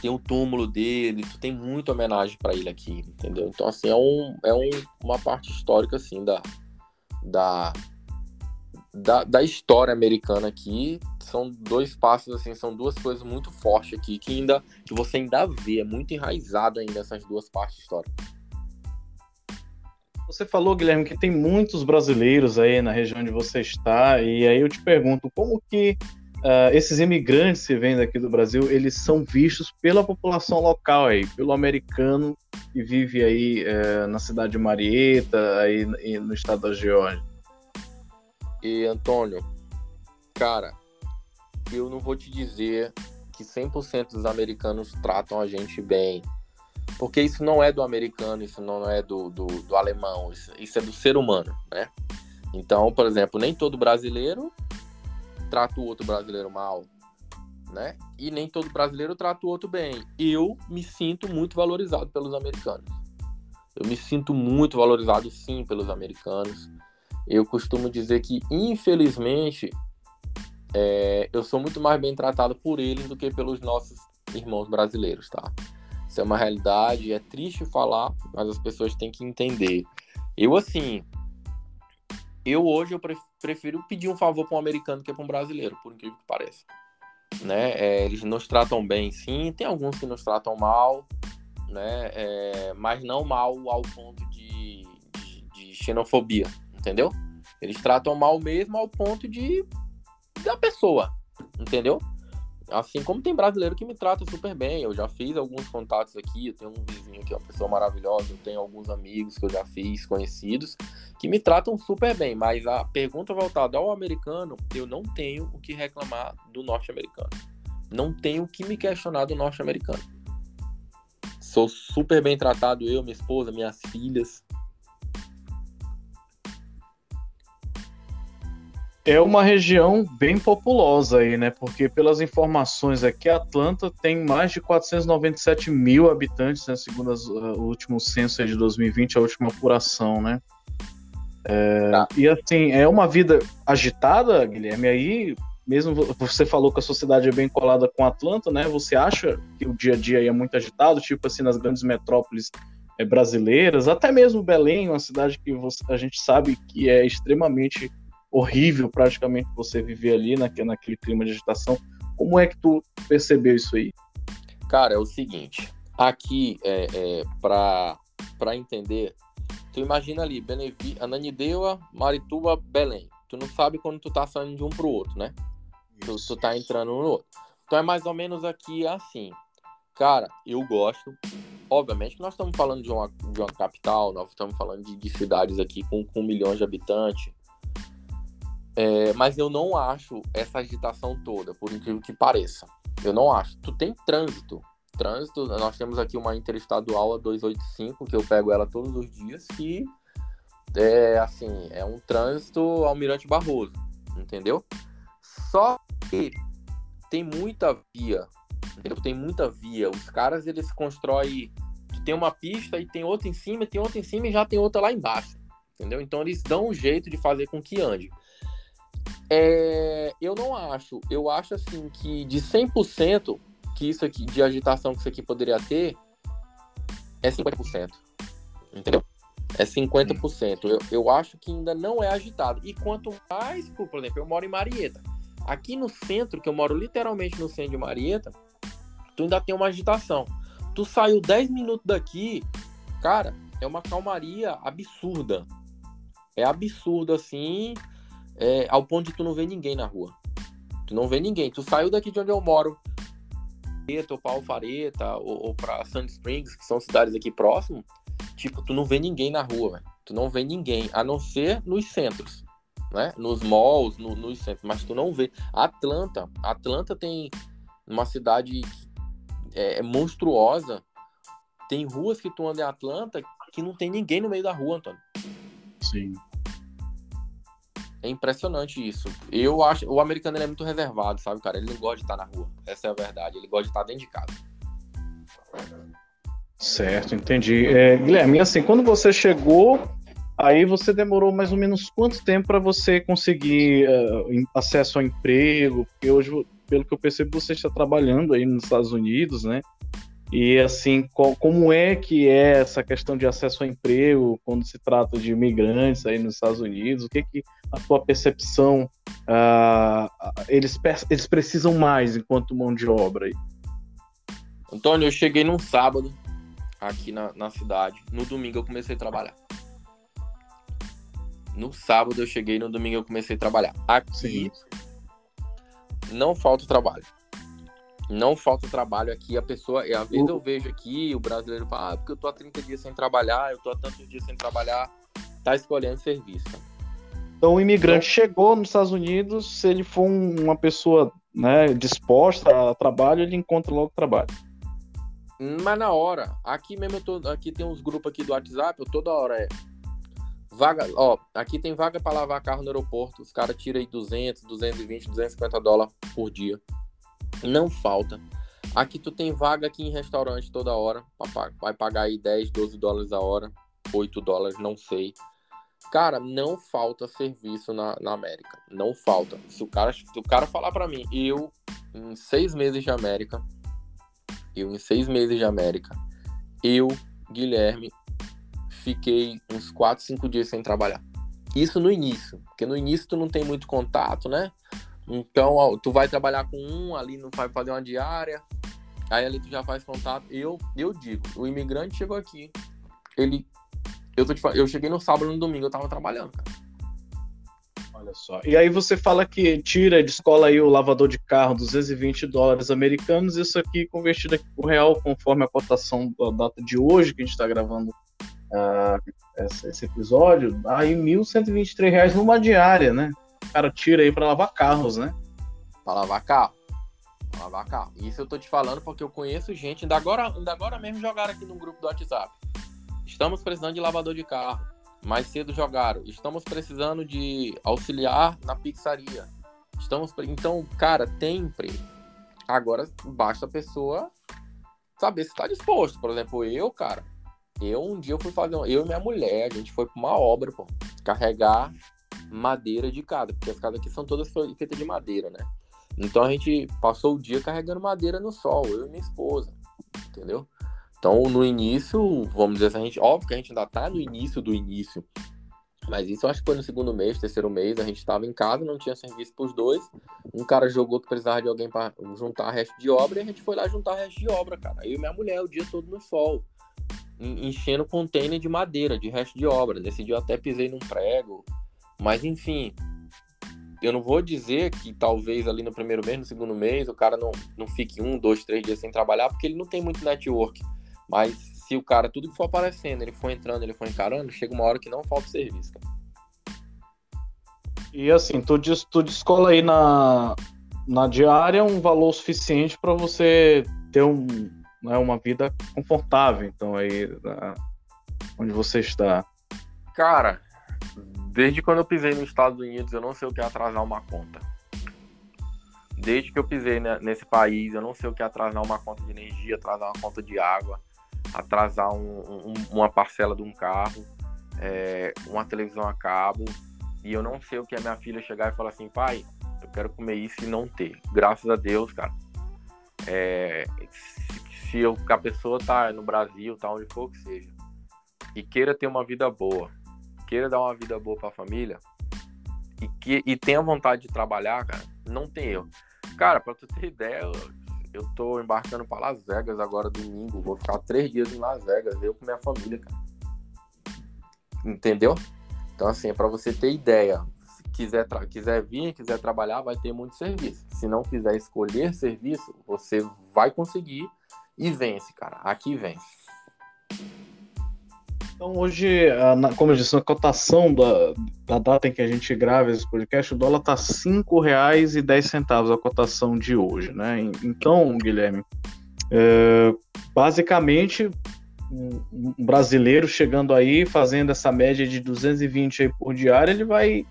tem o túmulo dele, tu tem muita homenagem para ele aqui, entendeu? Então, assim, é, um, é um, uma parte histórica, assim, da, da, da, da, história americana aqui. São dois passos, assim, são duas coisas muito fortes aqui, que ainda, que você ainda vê, é muito enraizado ainda essas duas partes históricas. Você falou, Guilherme, que tem muitos brasileiros aí na região onde você está, e aí eu te pergunto, como que uh, esses imigrantes que vêm daqui do Brasil, eles são vistos pela população local aí, pelo americano que vive aí uh, na cidade de Marieta, aí no estado da Geórgia. E Antônio, cara, eu não vou te dizer que 100% dos americanos tratam a gente bem, porque isso não é do americano, isso não é do, do, do alemão, isso, isso é do ser humano, né? Então, por exemplo, nem todo brasileiro trata o outro brasileiro mal, né? E nem todo brasileiro trata o outro bem. Eu me sinto muito valorizado pelos americanos. Eu me sinto muito valorizado sim pelos americanos. Eu costumo dizer que, infelizmente, é, eu sou muito mais bem tratado por eles do que pelos nossos irmãos brasileiros, tá? Isso é uma realidade, é triste falar, mas as pessoas têm que entender. Eu, assim, eu hoje eu prefiro pedir um favor para um americano que para um brasileiro, por incrível que pareça. Né? É, eles nos tratam bem, sim. Tem alguns que nos tratam mal, né? É, mas não mal ao ponto de, de, de, xenofobia, entendeu? Eles tratam mal mesmo ao ponto de da pessoa, entendeu? Assim como tem brasileiro que me trata super bem, eu já fiz alguns contatos aqui, eu tenho um vizinho que é uma pessoa maravilhosa, eu tenho alguns amigos que eu já fiz, conhecidos, que me tratam super bem, mas a pergunta voltada ao americano, eu não tenho o que reclamar do norte-americano. Não tenho o que me questionar do norte-americano. Sou super bem tratado, eu, minha esposa, minhas filhas, É uma região bem populosa aí, né? Porque pelas informações aqui, Atlanta tem mais de 497 mil habitantes, né? Segundo as, uh, o último censo de 2020, a última apuração, né? É, tá. E assim, é uma vida agitada, Guilherme, aí mesmo você falou que a sociedade é bem colada com Atlanta, né? Você acha que o dia a dia é muito agitado, tipo assim, nas grandes metrópoles é, brasileiras, até mesmo Belém, uma cidade que você, a gente sabe que é extremamente horrível praticamente você viver ali naquele, naquele clima de agitação. Como é que tu percebeu isso aí? Cara, é o seguinte, aqui é, é para entender, tu imagina ali, Benevi, Ananindeua, Marituba, Belém. Tu não sabe quando tu tá saindo de um pro outro, né? Tu, tu tá entrando no outro. Então é mais ou menos aqui assim. Cara, eu gosto. Obviamente que nós estamos falando de uma, de uma capital, nós estamos falando de, de cidades aqui com, com milhões de habitantes É, mas eu não acho essa agitação toda, por incrível que pareça. Eu não acho. Tu tem trânsito. Trânsito, nós temos aqui uma interestadual a 285, que eu pego ela todos os dias, que é assim, é um trânsito Almirante Barroso, entendeu? Só que tem muita via, entendeu? Tem muita via. Os caras, eles constroem tem uma pista e tem outra em cima, tem outra em cima e já tem outra lá embaixo. Entendeu? Então eles dão um jeito de fazer com que ande. É, eu não acho. Eu acho assim que de 100% que isso aqui, de agitação que isso aqui poderia ter, é 50%. Entendeu? É 50%. Eu, eu acho que ainda não é agitado. E quanto mais, por exemplo, eu moro em Marieta. Aqui no centro, que eu moro literalmente no centro de Marieta, tu ainda tem uma agitação. Tu saiu 10 minutos daqui, cara, é uma calmaria absurda. É absurdo assim, é, ao ponto de tu não ver ninguém na rua. Tu não vê ninguém. Tu saiu daqui de onde eu moro, ou para Alfareta, ou, ou para Sand Springs, que são cidades aqui próximo, tipo, tu não vê ninguém na rua. Tu não vê ninguém, a não ser nos centros, né? Nos malls, no, nos centros, mas tu não vê. Atlanta, Atlanta tem uma cidade é, é, monstruosa. Tem ruas que tu anda em Atlanta que não tem ninguém no meio da rua, Antônio. Sim. É impressionante isso. Eu acho. O americano é muito reservado, sabe, cara? Ele não gosta de estar na rua. Essa é a verdade. Ele gosta de estar dentro de casa. Certo, entendi. É, Guilherme, assim, quando você chegou, aí você demorou mais ou menos quanto tempo para você conseguir uh, acesso ao emprego? Porque hoje pelo que eu percebo, você está trabalhando aí nos Estados Unidos, né? E assim, qual, como é que é essa questão de acesso ao emprego quando se trata de imigrantes aí nos Estados Unidos? O que que a tua percepção uh, eles, eles precisam mais enquanto mão de obra aí? Antônio, eu cheguei num sábado aqui na, na cidade. No domingo eu comecei a trabalhar. No sábado eu cheguei, no domingo eu comecei a trabalhar. Aqui Sim não falta trabalho. Não falta trabalho aqui. A pessoa, às vezes eu vejo aqui, o brasileiro fala, ah, porque eu tô há 30 dias sem trabalhar, eu tô há tantos dias sem trabalhar, tá escolhendo serviço. Então o imigrante então, chegou nos Estados Unidos, se ele for uma pessoa né, disposta a trabalho, ele encontra logo trabalho. Mas na hora, aqui mesmo eu tô, aqui tem uns grupos aqui do WhatsApp, eu toda hora é Vaga, ó, aqui tem vaga para lavar carro no aeroporto. Os caras tiram aí 200, 220, 250 dólares por dia. Não falta. Aqui tu tem vaga aqui em restaurante toda hora. Vai pagar aí 10, 12 dólares a hora. 8 dólares, não sei. Cara, não falta serviço na, na América. Não falta. Se o cara, se o cara falar para mim, eu, em seis meses de América, eu, em seis meses de América, eu, Guilherme, fiquei uns 4, 5 dias sem trabalhar. Isso no início, porque no início tu não tem muito contato, né? Então, tu vai trabalhar com um, ali não vai fazer uma diária, aí ali tu já faz contato. Eu, eu digo, o imigrante chegou aqui, ele, eu, tô te, eu cheguei no sábado no domingo, eu tava trabalhando, cara. Olha só. E aí você fala que tira de escola aí o lavador de carro 220 dólares americanos, isso aqui convertido aqui por real, conforme a cotação da data de hoje que a gente está gravando uh, esse episódio, aí R$ 1.123 numa diária, né? Cara tira aí para lavar carros, né? Para lavar carro. Pra lavar carro. Isso eu tô te falando porque eu conheço gente, ainda agora, ainda agora mesmo jogaram aqui no grupo do WhatsApp. Estamos precisando de lavador de carro. Mais cedo jogaram. Estamos precisando de auxiliar na pizzaria. Estamos então, cara, tem emprego. Agora basta a pessoa saber se está disposto. Por exemplo, eu, cara, eu um dia eu fui fazer, eu e minha mulher, a gente foi para uma obra, pô, carregar madeira de casa, porque as casas aqui são todas feitas de madeira, né? Então a gente passou o dia carregando madeira no sol, eu e minha esposa, entendeu? Então no início, vamos dizer assim, a gente, óbvio que a gente ainda tá no início do início, mas isso acho que foi no segundo mês, terceiro mês, a gente estava em casa, não tinha serviço para os dois. Um cara jogou que precisava de alguém para juntar resto de obra e a gente foi lá juntar resto de obra, cara. Eu e minha mulher o dia todo no sol enchendo container de madeira, de resto de obra. Eu até pisei num prego. Mas enfim, eu não vou dizer que talvez ali no primeiro mês, no segundo mês, o cara não, não fique um, dois, três dias sem trabalhar, porque ele não tem muito network. Mas se o cara, tudo que for aparecendo, ele for entrando, ele for encarando, chega uma hora que não falta serviço. Cara. E assim, tu, tu descola aí na, na diária um valor suficiente para você ter um, né, uma vida confortável, então aí na, onde você está. Cara, desde quando eu pisei nos Estados Unidos, eu não sei o que é atrasar uma conta. Desde que eu pisei nesse país, eu não sei o que é atrasar uma conta de energia, atrasar uma conta de água, atrasar um, um, uma parcela de um carro, é, uma televisão a cabo. E eu não sei o que é minha filha chegar e falar assim, pai, eu quero comer isso e não ter. Graças a Deus, cara. É, se, se eu, a pessoa tá no Brasil, tá onde for que seja, e queira ter uma vida boa, queira dar uma vida boa para a família, e, que, e tenha vontade de trabalhar, cara, não tem erro. Cara, pra tu ter ideia, eu, tô embarcando para Las Vegas agora domingo. Vou ficar três dias em Las Vegas, eu com minha família, cara. Entendeu? Então, assim, é pra você ter ideia. Se quiser, quiser vir, quiser trabalhar, vai ter muito serviço. Se não quiser escolher serviço, você vai conseguir e vence, cara. Aqui vence. Então, hoje, como eu disse, na cotação da, da data em que a gente grava esse podcast, o dólar está R$ 5,10 a cotação de hoje, né? Então, Guilherme, é, basicamente, um brasileiro chegando aí, fazendo essa média de 220 aí por diário, ele vai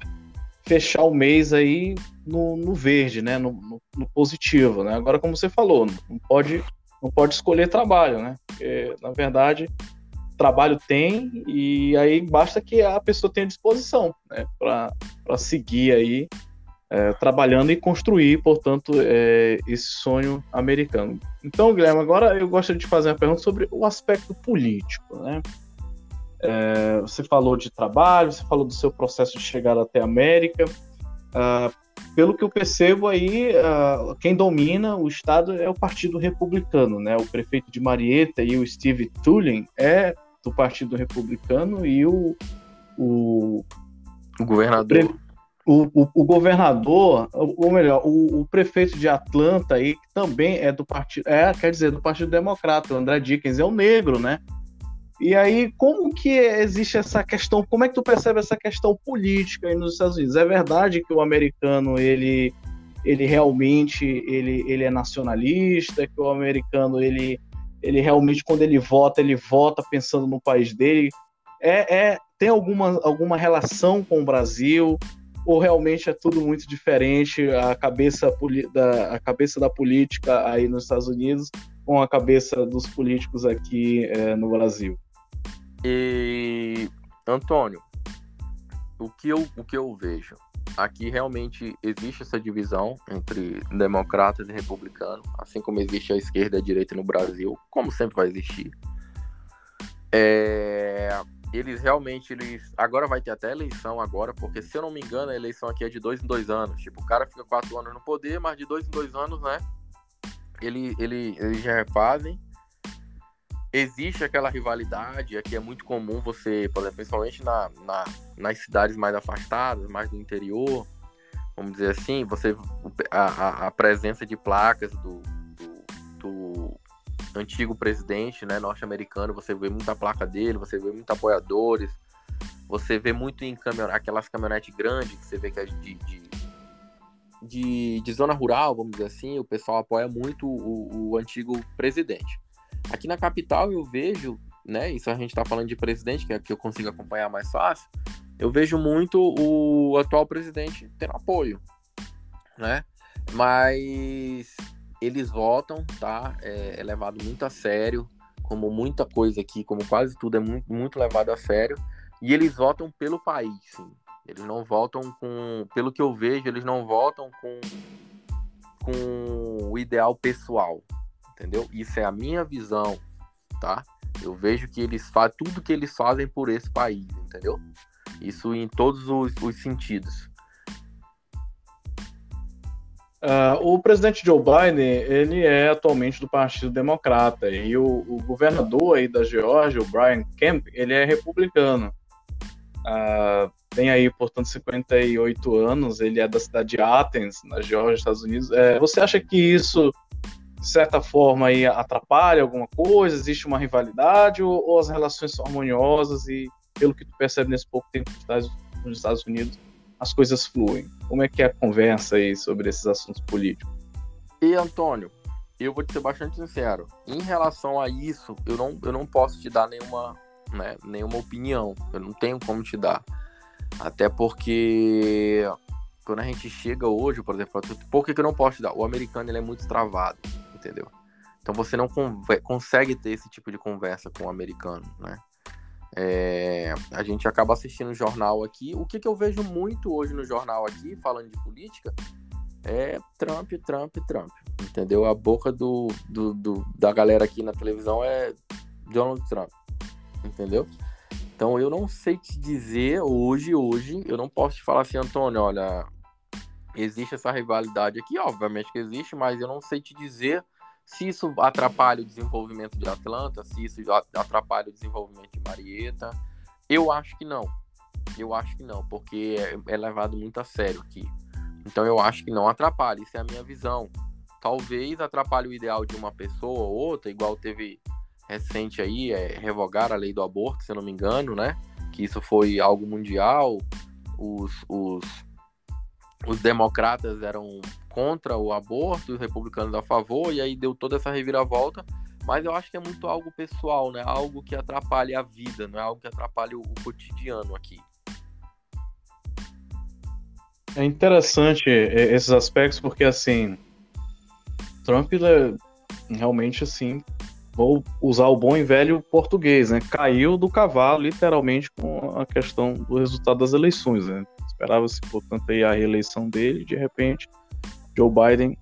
fechar o mês aí no, no verde, né? No, no, no, positivo, né? Agora, como você falou, não pode, não pode escolher trabalho, né? Porque, na verdade, trabalho tem e aí basta que a pessoa tenha disposição né, para seguir aí é, trabalhando e construir, portanto, é, esse sonho americano. Então, Guilherme, agora eu gostaria de fazer uma pergunta sobre o aspecto político. Né? É, você falou de trabalho, você falou do seu processo de chegada até a América. Uh, pelo que eu percebo aí, uh, quem domina o estado é o Partido Republicano, né? O prefeito de Marietta e o Steve Tulin é do Partido Republicano e o. O, o governador. O, o, o, governador, ou melhor, o, o, prefeito de Atlanta aí, que também é do partido, é, quer dizer, do Partido Democrata, o André Dickens, é o negro, né? E aí, como que existe essa questão, como é que tu percebe essa questão política aí nos Estados Unidos? É verdade que o americano, ele, ele realmente, ele, ele é nacionalista, que o americano, ele ele realmente, quando ele vota, ele vota pensando no país dele. É, é, tem alguma, alguma relação com o Brasil? Ou realmente é tudo muito diferente? A cabeça da, a cabeça da política aí nos Estados Unidos com a cabeça dos políticos aqui é, no Brasil? E, Antônio, o que eu, o que eu vejo? aqui realmente existe essa divisão entre democratas e republicanos, assim como existe a esquerda e a direita no Brasil, como sempre vai existir. É, eles realmente, eles agora vai ter até eleição agora, porque se eu não me engano a eleição aqui é de dois em dois anos. Tipo, o cara fica quatro anos no poder, mas de dois em dois anos, né? Ele, ele, eles já refazem existe aquela rivalidade, aqui é muito comum você, por exemplo, principalmente na, na, nas cidades mais afastadas, mais do interior, vamos dizer assim, você a, a presença de placas do, do, do antigo presidente né, norte-americano, você vê muita placa dele, você vê muitos apoiadores, você vê muito em caminhonete, aquelas caminhonetes grandes que você vê que é de, de, de, de, zona rural, vamos dizer assim, o pessoal apoia muito o, o antigo presidente. Aqui na capital eu vejo, né? Isso a gente está falando de presidente, que é que eu consigo acompanhar mais fácil. Eu vejo muito o atual presidente tendo apoio, né? Mas eles votam, tá? É, é levado muito a sério, como muita coisa aqui, como quase tudo é muito, muito levado a sério. E eles votam pelo país, sim. Eles não votam com. Pelo que eu vejo, eles não votam com, com o ideal pessoal entendeu? Isso é a minha visão, tá? Eu vejo que eles fazem tudo que eles fazem por esse país, entendeu? Isso em todos os, os sentidos. Uh, o presidente Joe Biden, ele é atualmente do Partido Democrata e o, o governador aí da Geórgia, o Brian Kemp, ele é republicano. Uh, tem aí, portanto, 58 anos, ele é da cidade de Athens, na Geórgia, Estados Unidos. É, você acha que isso de certa forma, aí, atrapalha alguma coisa? Existe uma rivalidade ou, ou, as relações são harmoniosas e, pelo que tu percebe nesse pouco tempo nos Estados Unidos, as coisas fluem? Como é que é a conversa aí sobre esses assuntos políticos? E Antônio, eu vou te ser bastante sincero. Em relação a isso, eu não, eu não posso te dar nenhuma, né, nenhuma opinião. Eu não tenho como te dar. Até porque quando a gente chega hoje, por exemplo, por que, que eu não posso te dar? O americano ele é muito travado, entendeu? Então você não consegue ter esse tipo de conversa com o americano, né? É, a gente acaba assistindo jornal aqui. O que, que eu vejo muito hoje no jornal aqui, falando de política, é Trump, Trump, Trump. Entendeu? A boca do, do, do, da galera aqui na televisão é Donald Trump. Entendeu? Então eu não sei te dizer hoje, hoje, eu não posso te falar assim, Antônio, olha, existe essa rivalidade aqui, obviamente que existe, mas eu não sei te dizer se isso atrapalha o desenvolvimento de Atlanta, se isso atrapalha o desenvolvimento de Marieta. Eu acho que não. Eu acho que não, porque é, é levado muito a sério aqui. Então eu acho que não atrapalha, isso é a minha visão. Talvez atrapalhe o ideal de uma pessoa ou outra, igual teve recente aí, é, revogar a lei do aborto, se eu não me engano, né? Que isso foi algo mundial. Os, os, os democratas eram contra o aborto, os republicanos a favor, e aí deu toda essa reviravolta. Mas eu acho que é muito algo pessoal, né? Algo que atrapalha a vida, não é algo que atrapalha o, o cotidiano aqui. É interessante esses aspectos porque assim Trump é realmente assim vou usar o bom e velho português, né? Caiu do cavalo literalmente com a questão do resultado das eleições, né? Esperava-se portanto aí a reeleição dele, de repente Joe Biden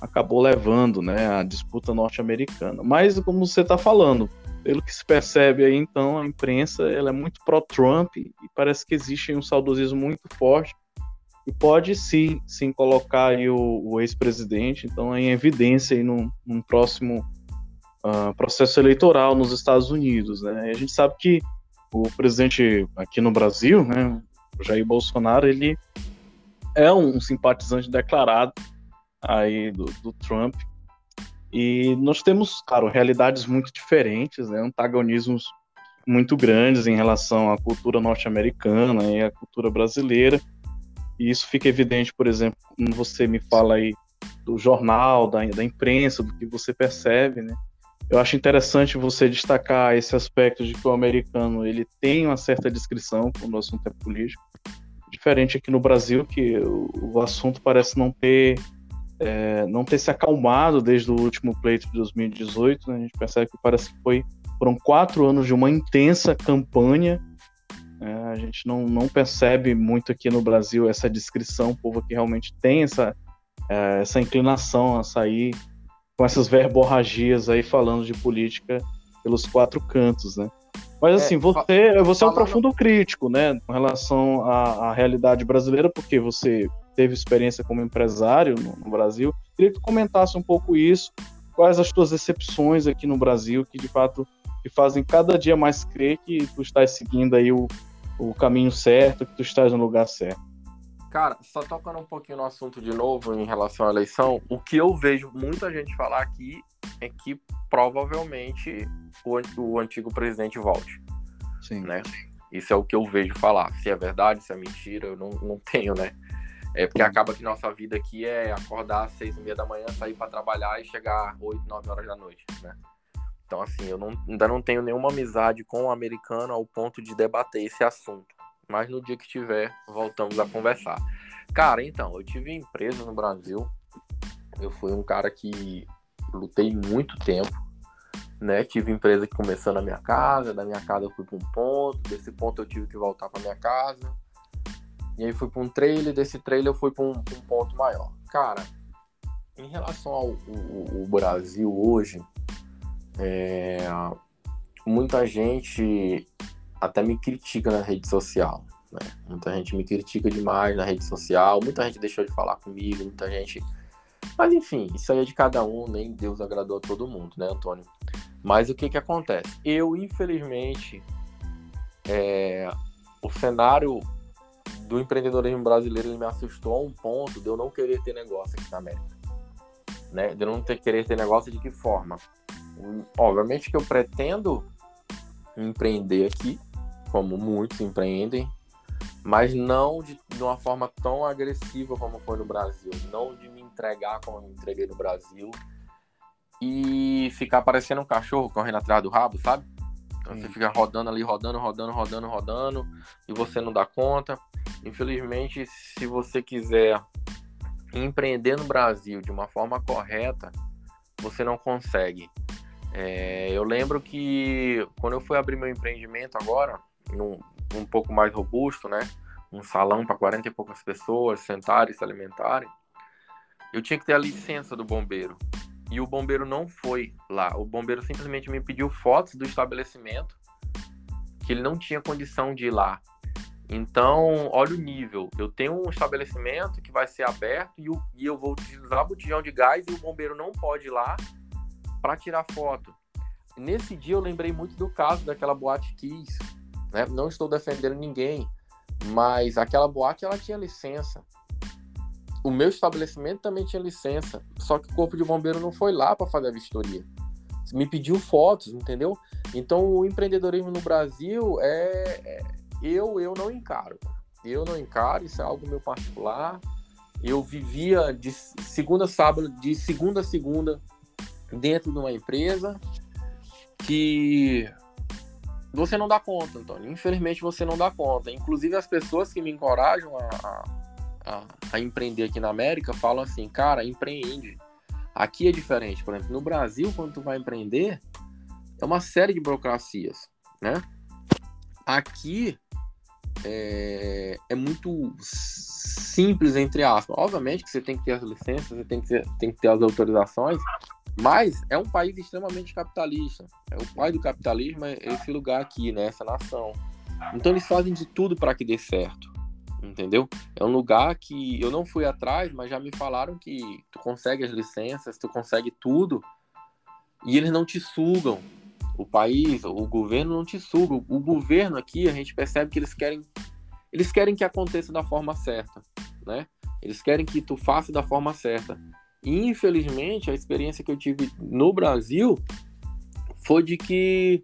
acabou levando, né, a disputa norte-americana. Mas como você está falando, pelo que se percebe aí, então a imprensa ela é muito pró-Trump e parece que existe um saudosismo muito forte e pode sim, sim colocar aí o, o ex-presidente, então em evidência aí num, num próximo uh, processo eleitoral nos Estados Unidos, né? E a gente sabe que o presidente aqui no Brasil, né, o Jair Bolsonaro, ele é um simpatizante declarado aí do, do Trump. E nós temos, claro, realidades muito diferentes, né, antagonismos muito grandes em relação à cultura norte-americana e à cultura brasileira. E isso fica evidente, por exemplo, quando você me fala aí do jornal, da, da imprensa, do que você percebe, né? Eu acho interessante você destacar esse aspecto de que o americano ele tem uma certa descrição quando o assunto é político, diferente aqui no Brasil que o, assunto parece não ter é, não ter se acalmado desde o último pleito de 2018. Né? A gente percebe que parece que foi foram quatro anos de uma intensa campanha é, a gente não, não percebe muito aqui no Brasil essa descrição, o povo que realmente tem essa, é, essa inclinação a sair com essas verborragias aí falando de política pelos quatro cantos, né? Mas é, assim, você, você é um profundo crítico, né, com relação à, à, realidade brasileira, porque você teve experiência como empresário no, no Brasil. Queria que tu comentasse um pouco isso, quais as tuas decepções aqui no Brasil, que de fato te fazem cada dia mais crer que tu estás seguindo aí o, o caminho certo, que tu estás no lugar certo. Cara, só tocando um pouquinho no assunto de novo em relação à eleição, o que eu vejo muita gente falar aqui é que provavelmente o, o antigo presidente volte. Sim. Né? Isso é o que eu vejo falar. Se é verdade, se é mentira, eu não, não tenho, né? É porque acaba que nossa vida aqui é acordar às seis e meia da manhã, sair para trabalhar e chegar oito, nove horas da noite, né? Então, assim, eu não, ainda não tenho nenhuma amizade com o americano ao ponto de debater esse assunto. Mas no dia que tiver, voltamos a conversar. Cara, então, eu tive empresa no Brasil. Eu fui um cara que lutei muito tempo, né? Tive empresa que começou na minha casa, da minha casa eu fui para um ponto, desse ponto eu tive que voltar para minha casa. E aí fui para um trailer, desse trailer eu fui para um, um, ponto maior. Cara, em relação ao, Brasil hoje, é, muita gente até me critica na rede social. Né? Muita gente me critica demais na rede social, muita gente deixou de falar comigo, muita gente. Mas enfim, isso aí é de cada um, nem Deus agradou a todo mundo, né, Antônio? Mas o que que acontece? Eu, infelizmente, é, o cenário do empreendedorismo brasileiro me assustou a um ponto de eu não querer ter negócio aqui na América. Né? De eu não ter, querer ter negócio de que forma? obviamente que eu pretendo empreender aqui, como muitos empreendem, mas não de, de, uma forma tão agressiva como foi no Brasil, não de me entregar como eu me entreguei no Brasil e ficar parecendo um cachorro correndo atrás do rabo, sabe? Então você fica rodando ali, rodando, rodando, rodando, rodando, e você não dá conta. Infelizmente, se você quiser empreender no Brasil de uma forma correta, você não consegue. É, eu lembro que quando eu fui abrir meu empreendimento agora, num, um pouco mais robusto, né? Um salão para 40 e poucas pessoas sentarem e se alimentarem, eu tinha que ter a licença do bombeiro. E o bombeiro não foi lá. O bombeiro simplesmente me pediu fotos do estabelecimento, que ele não tinha condição de ir lá. Então, olha o nível. Eu tenho um estabelecimento que vai ser aberto e, e eu vou utilizar botijão de gás e o bombeiro não pode ir lá para tirar foto. Nesse dia eu lembrei muito do caso daquela boate Kiss. Né? Não estou defendendo ninguém, mas aquela boate ela tinha licença o meu estabelecimento também tinha licença, só que o corpo de bombeiro não foi lá para fazer a vistoria. Me pediu fotos, entendeu? Então o empreendedorismo no Brasil é, é eu eu não encaro. Eu não encaro, isso é algo meu particular. Eu vivia de segunda a sábado, de segunda a segunda dentro de uma empresa que você não dá conta, Antônio. Infelizmente você não dá conta. Inclusive as pessoas que me encorajam a, a a, empreender aqui na América falam assim, cara, empreende. Aqui é diferente, por exemplo, no Brasil, quando tu vai empreender, é uma série de burocracias, né? Aqui é, é, muito simples, entre aspas. Obviamente que você tem que ter as licenças, você tem que ter, tem que ter as autorizações, mas é um país extremamente capitalista. É o pai do capitalismo é esse lugar aqui, né? Essa nação. Então eles fazem de tudo para que dê certo entendeu? É um lugar que eu não fui atrás, mas já me falaram que tu consegue as licenças, tu consegue tudo, e eles não te sugam. O país, o governo não te suga. O governo aqui, a gente percebe que eles querem eles querem que aconteça da forma certa, né? Eles querem que tu faça da forma certa. E, infelizmente, a experiência que eu tive no Brasil foi de que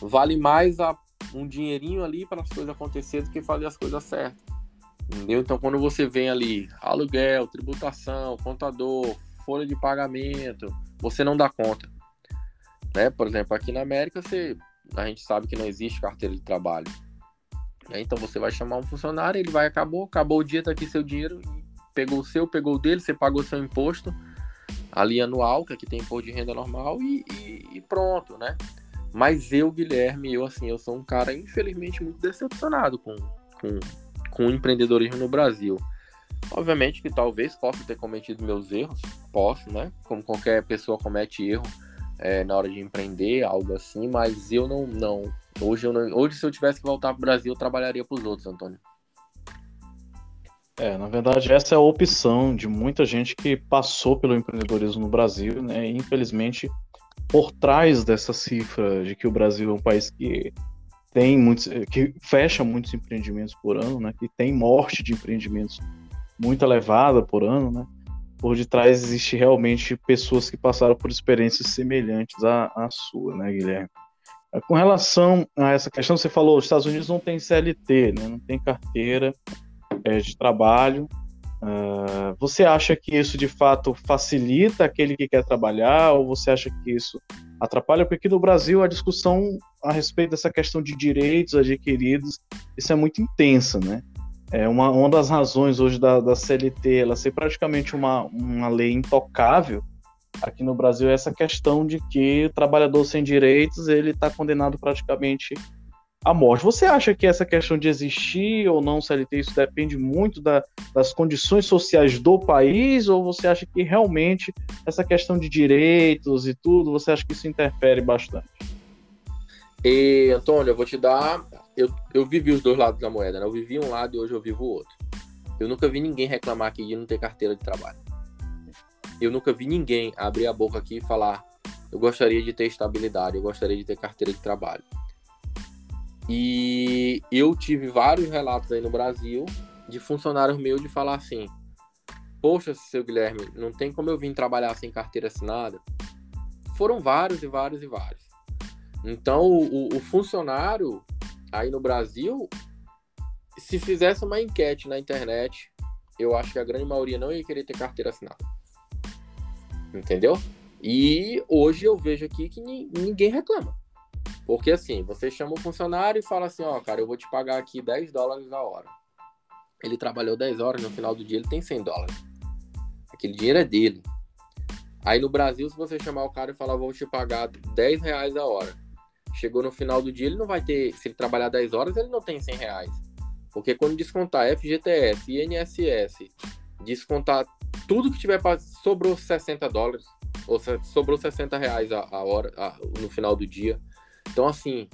vale mais a, um dinheirinho ali para as coisas acontecerem do que fazer as coisas certas. Entendeu? Então, quando você vem ali, aluguel, tributação, contador, folha de pagamento, você não dá conta. Né? Por exemplo, aqui na América, você, a gente sabe que não existe carteira de trabalho. Né? Então, você vai chamar um funcionário, ele vai, acabou, acabou o dia, tá aqui seu dinheiro, pegou o seu, pegou o dele, você pagou seu imposto ali anual, que aqui tem imposto de renda normal, e, e, e pronto, né? Mas eu, Guilherme, eu assim, eu sou um cara, infelizmente, muito decepcionado com, com com o empreendedorismo no Brasil. Obviamente que talvez possa ter cometido meus erros, posso, né? Como qualquer pessoa comete erro é, na hora de empreender, algo assim, mas eu não, não. Hoje, eu não, hoje se eu tivesse que voltar para o Brasil, eu trabalharia para os outros, Antônio. É, na verdade, essa é a opção de muita gente que passou pelo empreendedorismo no Brasil, né? E, infelizmente, por trás dessa cifra de que o Brasil é um país que tem muitos, eh, que fecha muitos empreendimentos por ano, né? Que tem morte de empreendimentos muito elevada por ano, né? Por detrás existe realmente pessoas que passaram por experiências semelhantes à, à sua, né, Guilherme? Com relação a essa questão, você falou, os Estados Unidos não tem CLT, né? Não tem carteira de trabalho. Uh, você acha que isso de fato facilita aquele que quer trabalhar ou você acha que isso atrapalha? Porque aqui no Brasil a discussão a respeito dessa questão de direitos adquiridos, isso é muito intensa, né? É uma, uma das razões hoje da, da CLT ela ser praticamente uma, uma lei intocável aqui no Brasil é essa questão de que o trabalhador sem direitos ele está condenado praticamente à morte. Você acha que essa questão de existir ou não CLT isso depende muito da, das condições sociais do país ou você acha que realmente essa questão de direitos e tudo você acha que isso interfere bastante? E, Antônio, eu vou te dar. Eu, eu vivi os dois lados da moeda, né? Eu vivi um lado e hoje eu vivo o outro. Eu nunca vi ninguém reclamar aqui de não ter carteira de trabalho. Eu nunca vi ninguém abrir a boca aqui e falar: eu gostaria de ter estabilidade, eu gostaria de ter carteira de trabalho. E eu tive vários relatos aí no Brasil de funcionários meus de falar assim: Poxa, seu Guilherme, não tem como eu vir trabalhar sem carteira assinada. Foram vários e vários e vários. Então, o, o funcionário aí no Brasil, se fizesse uma enquete na internet, eu acho que a grande maioria não ia querer ter carteira assinada. Entendeu? E hoje eu vejo aqui que ninguém reclama. Porque assim, você chama o funcionário e fala assim, ó, cara, eu vou te pagar aqui 10 dólares a hora. Ele trabalhou 10 horas, no final do dia ele tem 100 dólares. Aquele dinheiro é dele. Aí no Brasil, se você chamar o cara e falar, vou te pagar 10 reais a hora. Chegou no final do dia, ele não vai ter. Se ele trabalhar 10 horas, ele não tem 100 reais. Porque quando descontar FGTS, INSS, descontar tudo que tiver sobrou 60 dólares ou sobrou 60 reais a, a hora a, no final do dia. Então assim,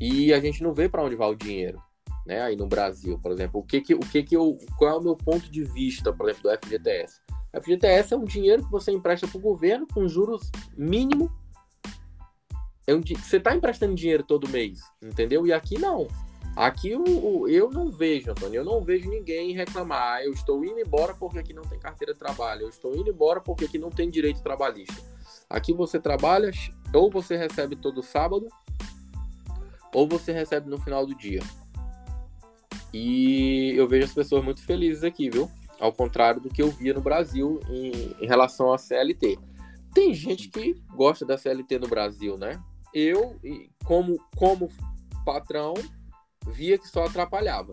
e a gente não vê para onde vai o dinheiro, né? Aí no Brasil, por exemplo, o que que o que que eu, qual é o meu ponto de vista, por exemplo, do FGTS? O FGTS é um dinheiro que você empresta para o governo com juros mínimo. É um, você está emprestando dinheiro todo mês, entendeu? E aqui não. Aqui eu, eu não vejo, Antônio, eu não vejo ninguém reclamar. Ah, eu estou indo embora porque aqui não tem carteira de trabalho. Eu estou indo embora porque aqui não tem direito trabalhista. Aqui você trabalha, ou você recebe todo sábado, ou você recebe no final do dia. E eu vejo as pessoas muito felizes aqui, viu? Ao contrário do que eu via no Brasil em, em relação à CLT. Tem gente que gosta da CLT no Brasil, né? Eu, como, como patrão, via que só atrapalhava.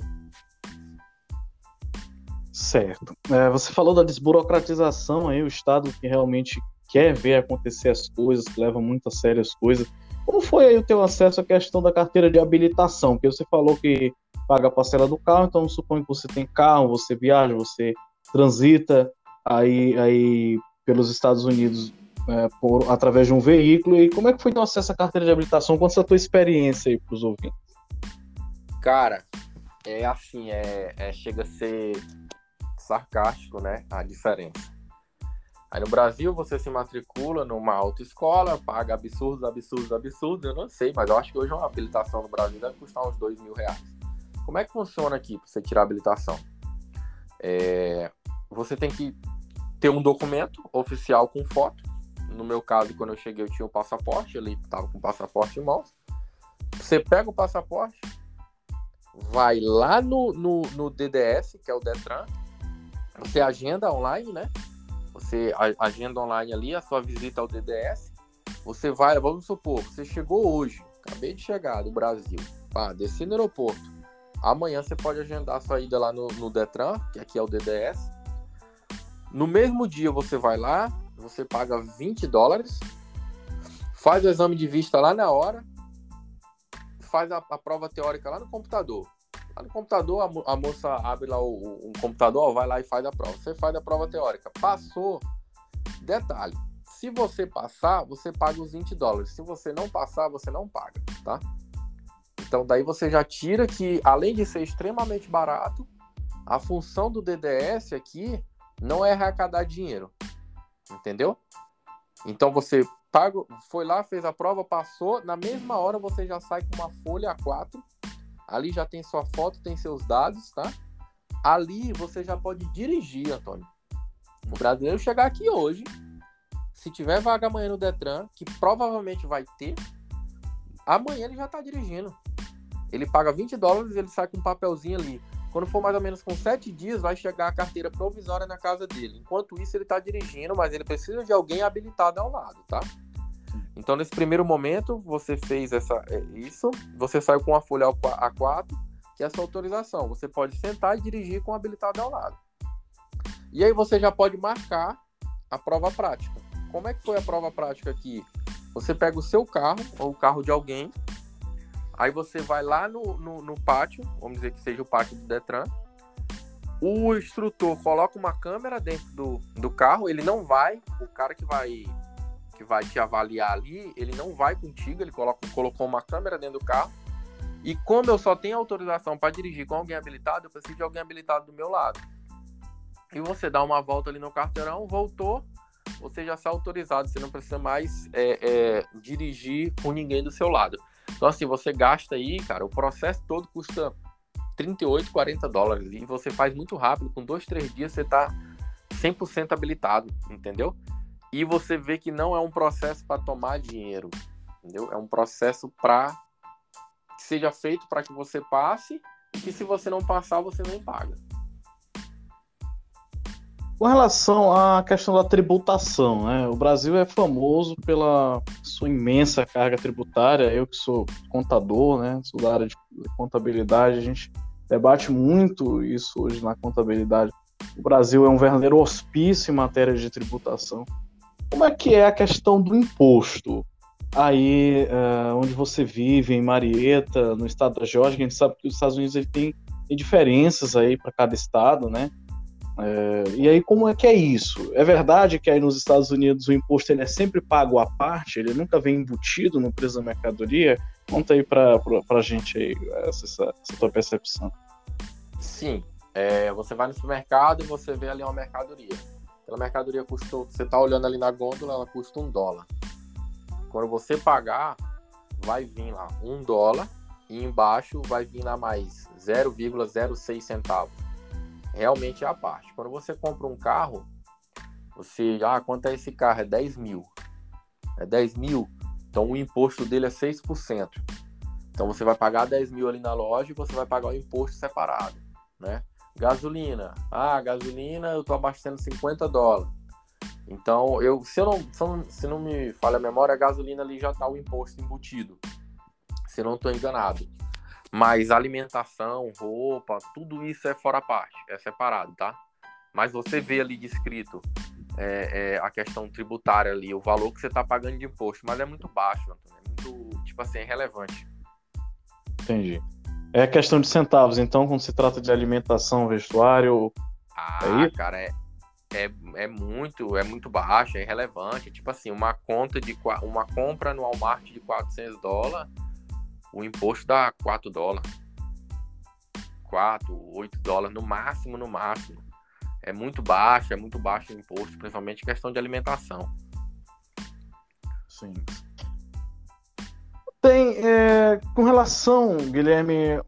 Certo. É, você falou da desburocratização aí, o Estado que realmente quer ver acontecer as coisas, que leva muito a sério as coisas. Como foi aí o teu acesso à questão da carteira de habilitação? Porque você falou que paga a parcela do carro, então suponho que você tem carro, você viaja, você transita aí, aí pelos Estados Unidos é, por, através de um veículo. E como é que foi o acesso à carteira de habilitação? Qual é a tua experiência aí para os ouvintes? Cara, é assim, é, é, chega a ser sarcástico, né? A diferença. Aí no Brasil você se matricula numa autoescola, paga absurdos, absurdos, absurdos, eu não sei, mas eu acho que hoje uma habilitação no Brasil deve custar uns dois mil reais. Como é que funciona aqui para você tirar a habilitação? É, você tem que ter um documento oficial com foto. No meu caso, quando eu cheguei, eu tinha o passaporte, ele estava com o passaporte em mãos. Você pega o passaporte, vai lá no, no, no DDS, que é o Detran, você agenda online, né? Você agenda online ali a sua visita ao DDS. Você vai, vamos supor, você chegou hoje, acabei de chegar do Brasil, pá, desci no aeroporto. Amanhã você pode agendar a sua ida lá no, no Detran, que aqui é o DDS. No mesmo dia você vai lá, você paga 20 dólares, faz o exame de vista lá na hora, faz a, a, prova teórica lá no computador. Lá no computador, a, moça abre lá o, o, computador, vai lá e faz a prova. Você faz a prova teórica. Passou. Detalhe: se você passar, você paga os 20 dólares. Se você não passar, você não paga, tá? Então, daí você já tira que, além de ser extremamente barato, a função do DDS aqui não é arrecadar dinheiro. Entendeu? Então, você paga, foi lá, fez a prova, passou, na mesma hora você já sai com uma folha A4. Ali já tem sua foto, tem seus dados, tá? Ali você já pode dirigir, Antônio. O brasileiro chegar aqui hoje, se tiver vaga amanhã no Detran, que provavelmente vai ter, amanhã ele já tá dirigindo. Ele paga 20 dólares ele sai com um papelzinho ali. Quando for mais ou menos com sete dias, vai chegar a carteira provisória na casa dele. Enquanto isso, ele está dirigindo, mas ele precisa de alguém habilitado ao lado, tá? Então, nesse primeiro momento, você fez essa, é, isso, você saiu com a folha A4, que é essa autorização. Você pode sentar e dirigir com o habilitado ao lado. E aí você já pode marcar a prova prática. Como é que foi a prova prática aqui? Você pega o seu carro, ou o carro de alguém, Aí você vai lá no, no, no, pátio, vamos dizer que seja o pátio do Detran. O instrutor coloca uma câmera dentro do, do carro, ele não vai, o cara que vai que vai te avaliar ali, ele não vai contigo, ele coloca, colocou uma câmera dentro do carro. E como eu só tenho autorização para dirigir com alguém habilitado, eu preciso de alguém habilitado do meu lado. E você dá uma volta ali no carteirão, voltou, você já está autorizado, você não precisa mais é, é, dirigir com ninguém do seu lado. Então, assim, você gasta aí, cara, o processo todo custa 38, 40 dólares. E você faz muito rápido, com dois, três dias você tá 100% habilitado, entendeu? E você vê que não é um processo para tomar dinheiro, entendeu? É um processo para que seja feito para que você passe que se você não passar, você nem paga. Com relação à questão da tributação, né? o Brasil é famoso pela sua imensa carga tributária. Eu que sou contador, né? sou da área de contabilidade, a gente debate muito isso hoje na contabilidade. O Brasil é um verdadeiro hospício em matéria de tributação. Como é que é a questão do imposto? Aí, uh, onde você vive, em Marieta, no estado da Geórgia, a gente sabe que os Estados Unidos ele tem, tem diferenças aí para cada estado, né? É, e aí, como é que é isso? É verdade que aí nos Estados Unidos o imposto ele é sempre pago à parte, ele nunca vem embutido no preço da mercadoria? Conta aí para a gente aí essa, essa, essa, tua percepção. Sim, é, você vai no supermercado e você vê ali uma mercadoria. Aquela mercadoria custou, você está olhando ali na gôndola, ela custa um dólar. Quando você pagar, vai vir lá um dólar e embaixo vai vir lá mais 0,06 centavos realmente é a parte. Quando você compra um carro, você, ah, quanto é esse carro? É 10 mil. É 10 mil, então o imposto dele é 6%. Então você vai pagar 10 mil ali na loja e você vai pagar o imposto separado, né? Gasolina. Ah, gasolina eu tô abastecendo 50 dólares. Então, eu, se, eu não, se, não, me falha a memória, a gasolina ali já tá o imposto embutido. Se não estou enganado. Mas alimentação, roupa, tudo isso é fora parte, é separado, tá? Mas você vê ali descrito é, é, a questão tributária ali, o valor que você está pagando de imposto, mas é muito baixo, Antônio, é muito, tipo assim, é irrelevante. Entendi. É questão de centavos, então, quando se trata de alimentação, vestuário. Ah, é cara, é, é, é muito, é muito baixo, é irrelevante. Tipo assim, uma conta de uma compra no Walmart de 400 dólares o imposto dá 4 dólares. 4, 8 dólares no máximo, no máximo. É muito baixo, é muito baixo o imposto, principalmente questão de alimentação. Sim. Tem, é, com relação, Guilherme,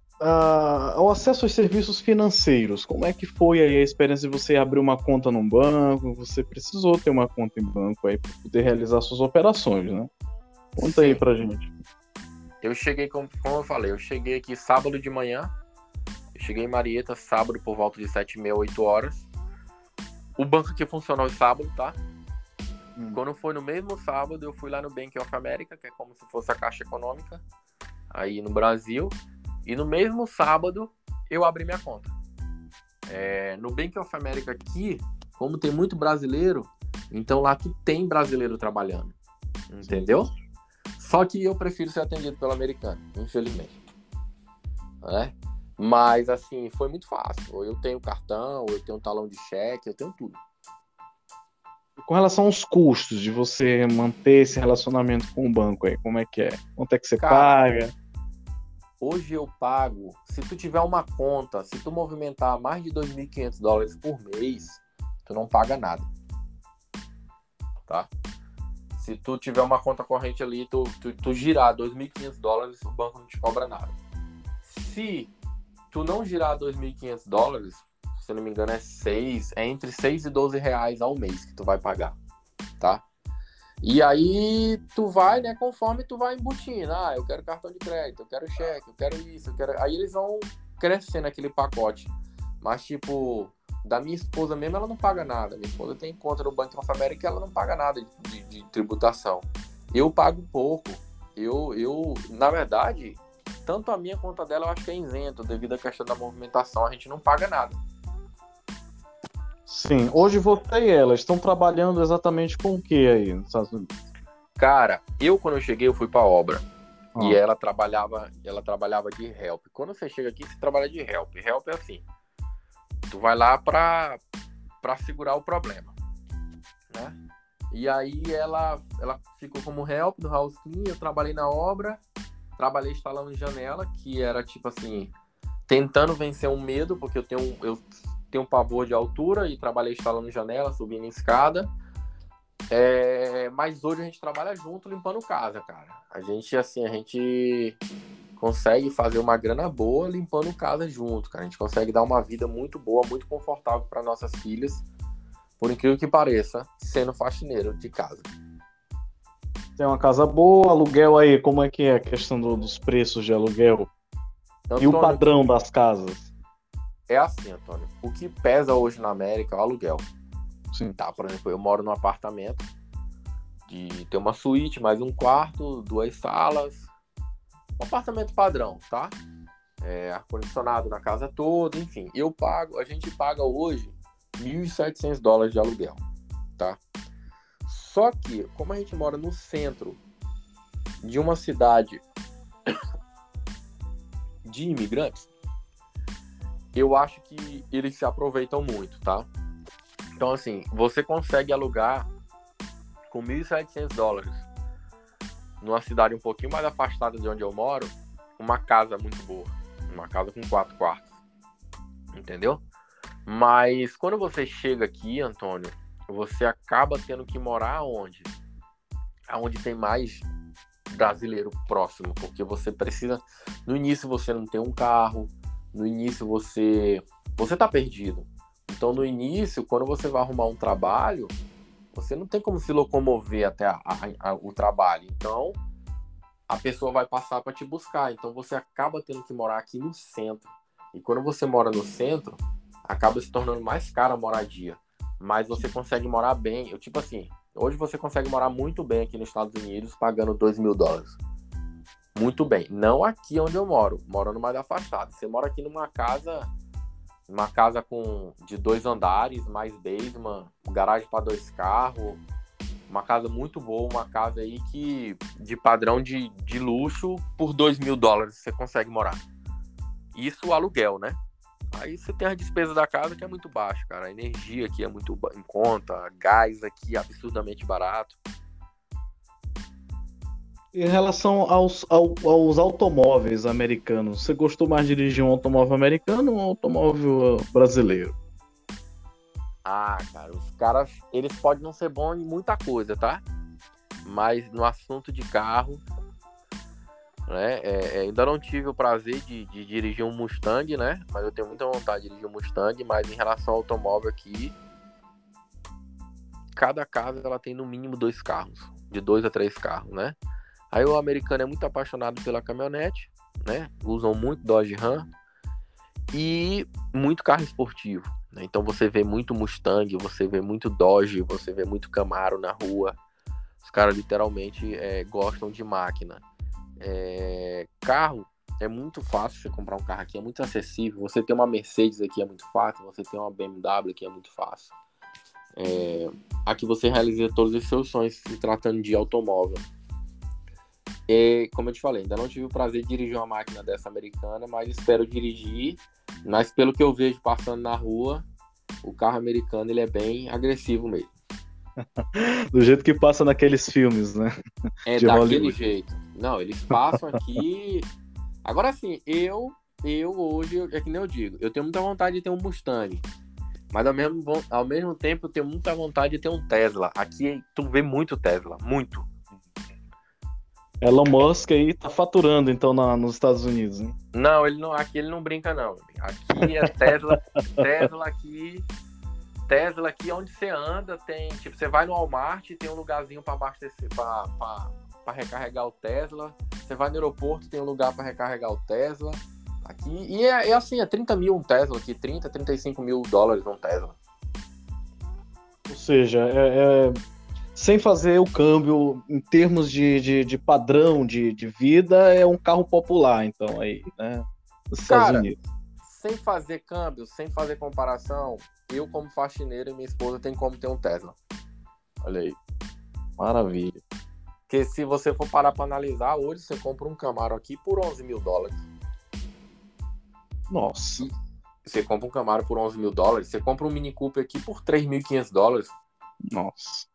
ao acesso aos serviços financeiros, como é que foi aí a experiência de você abrir uma conta num banco? Você precisou ter uma conta em banco aí para poder realizar suas operações, né? Conta Sim. aí pra gente. Eu cheguei, como, como eu falei, eu cheguei aqui sábado de manhã. Eu cheguei em Marieta sábado por volta de 7 e meia, 8 horas. O banco aqui funcionou no sábado, tá? Hum. Quando foi no mesmo sábado, eu fui lá no Bank of America, que é como se fosse a Caixa Econômica, aí no Brasil. E no mesmo sábado, eu abri minha conta. É, no Bank of America aqui, como tem muito brasileiro, então lá tu tem brasileiro trabalhando. Entendeu? Só que eu prefiro ser atendido pelo americano, infelizmente. Né? Mas, assim, foi muito fácil. Eu tenho cartão, eu tenho talão de cheque, eu tenho tudo. Com relação aos custos de você manter esse relacionamento com o banco aí, como é que é? Quanto é que você Cara, paga? Hoje eu pago, se tu tiver uma conta, se tu movimentar mais de 2.500 dólares por mês, tu não paga nada. Tá? Se tu tiver uma conta corrente ali, tu, tu, tu girar 2.500 dólares, o banco não te cobra nada. Se tu não girar 2.500 dólares, se eu não me engano, é 6, é entre 6 e 12 reais ao mês que tu vai pagar, tá? E aí tu vai, né, conforme tu vai embutindo. Ah, eu quero cartão de crédito, eu quero cheque, eu quero isso, eu quero. Aí eles vão crescendo aquele pacote. Mas, tipo, da minha esposa mesmo, ela não paga nada. Minha esposa tem conta no Banco of America ela não paga nada de, de, tributação. Eu pago pouco. Eu, eu, na verdade, tanto a minha conta dela eu acho que é isento devido à questão da movimentação. A gente não paga nada. Sim, hoje você e ela estão trabalhando exatamente com o que aí nos Estados Unidos? Cara, eu quando eu cheguei eu fui para obra. Ah. E ela trabalhava, ela trabalhava de help. Quando você chega aqui, você trabalha de help. Help é assim, Tu vai lá para para segurar o problema, né? E aí ela ela ficou como help do house clean, eu trabalhei na obra, trabalhei instalando janela, que era tipo assim, tentando vencer um medo, porque eu tenho eu tenho um pavor de altura e trabalhei instalando janela, subindo escada. É, mas hoje a gente trabalha junto limpando casa, cara. A gente assim, a gente consegue fazer uma grana boa limpando casa junto, cara. A gente consegue dar uma vida muito boa, muito confortável para nossas filhas, por incrível que pareça, sendo faxineiro de casa. Tem uma casa boa, aluguel aí, como é que é a questão do, dos preços de aluguel? Antônio, e o padrão das casas? É assim, Antônio. O que pesa hoje na América é o aluguel. Sim. Tá, por exemplo, eu moro num apartamento de ter uma suíte, mais um quarto, duas salas. Um apartamento padrão, tá? É, ar-condicionado na casa toda, enfim. Eu pago, a gente paga hoje 1.700 dólares de aluguel, tá? Só que, como a gente mora no centro de uma cidade de imigrantes, eu acho que eles se aproveitam muito, tá? Então, assim, você consegue alugar com 1.700 dólares numa cidade um pouquinho mais afastada de onde eu moro, uma casa muito boa. Uma casa com quatro quartos. Entendeu? Mas quando você chega aqui, Antônio, você acaba tendo que morar onde? Aonde tem mais brasileiro próximo, porque você precisa. No início você não tem um carro, no início você você tá perdido. Então no início, quando você vai arrumar um trabalho, você não tem como se locomover até a, a, a, o trabalho. Então a pessoa vai passar para te buscar. Então você acaba tendo que morar aqui no centro. E quando você mora no centro, acaba se tornando mais cara a moradia. Mas você consegue morar bem. Eu, tipo assim, hoje você consegue morar muito bem aqui nos Estados Unidos pagando 2 mil dólares. Muito bem. Não aqui onde eu moro, morando mais afastado. Você mora aqui numa casa, uma casa com de dois andares, mais basement, garagem para dois carros, uma casa muito boa, uma casa aí que de padrão de, de luxo por dois mil dólares você consegue morar. Isso o aluguel, né? Aí você tem a despesa da casa que é muito baixa, cara. A energia aqui é muito em conta, gás aqui é absurdamente barato. Em relação aos, aos automóveis americanos, você gostou mais de dirigir um automóvel americano ou um automóvel brasileiro? Ah, cara, os caras, eles podem não ser bons em muita coisa, tá? Mas no assunto de carro, né? É, é, ainda não tive o prazer de, de, dirigir um Mustang, né? Mas eu tenho muita vontade de dirigir um Mustang. Mas em relação ao automóvel aqui, cada casa ela tem no mínimo dois carros, de dois a três carros, né? Aí o americano é muito apaixonado pela caminhonete, né? Usam muito Dodge Ram e muito carro esportivo. Né? Então você vê muito Mustang, você vê muito Dodge, você vê muito Camaro na rua. Os caras literalmente é, gostam de máquina. É, carro é muito fácil você comprar um carro aqui, é muito acessível. Você ter uma Mercedes aqui é muito fácil, você ter uma BMW aqui é muito fácil. É, aqui você realiza todos os seus sonhos se tratando de automóvel. E, como eu te falei, ainda não tive o prazer de dirigir uma máquina dessa americana, mas espero dirigir. Mas pelo que eu vejo passando na rua, o carro americano ele é bem agressivo mesmo. Do jeito que passa naqueles filmes, né? É de daquele Hollywood. jeito. Não, eles passam aqui. Agora sim, eu, eu hoje, é que nem eu digo, eu tenho muita vontade de ter um Mustang. Mas ao mesmo, ao mesmo tempo eu tenho muita vontade de ter um Tesla. Aqui tu vê muito Tesla, muito. Elon Musk aí tá faturando então na, nos Estados Unidos, hein? Não, ele não, aqui ele não brinca não. Aqui é Tesla, Tesla aqui, Tesla aqui onde você anda tem, tipo, você vai no Walmart, tem um lugarzinho para abastecer, para recarregar o Tesla. Você vai no aeroporto, tem um lugar para recarregar o Tesla. Aqui, e é, é, assim, é 30 mil um Tesla aqui, 30, 35 mil dólares um Tesla. Ou seja, é, é sem fazer o câmbio em termos de, de, de padrão de, de, vida, é um carro popular, então, aí, né? Nos Estados Cara, Unidos. Sem fazer câmbio, sem fazer comparação, eu, como faxineiro, e minha esposa tem como ter um Tesla. Olha aí. Maravilha. Porque se você for parar para analisar, hoje você compra um Camaro aqui por 11 mil dólares. Nossa. Você compra um Camaro por 11 mil dólares, você compra um Mini Cooper aqui por 3.500 dólares. Nossa.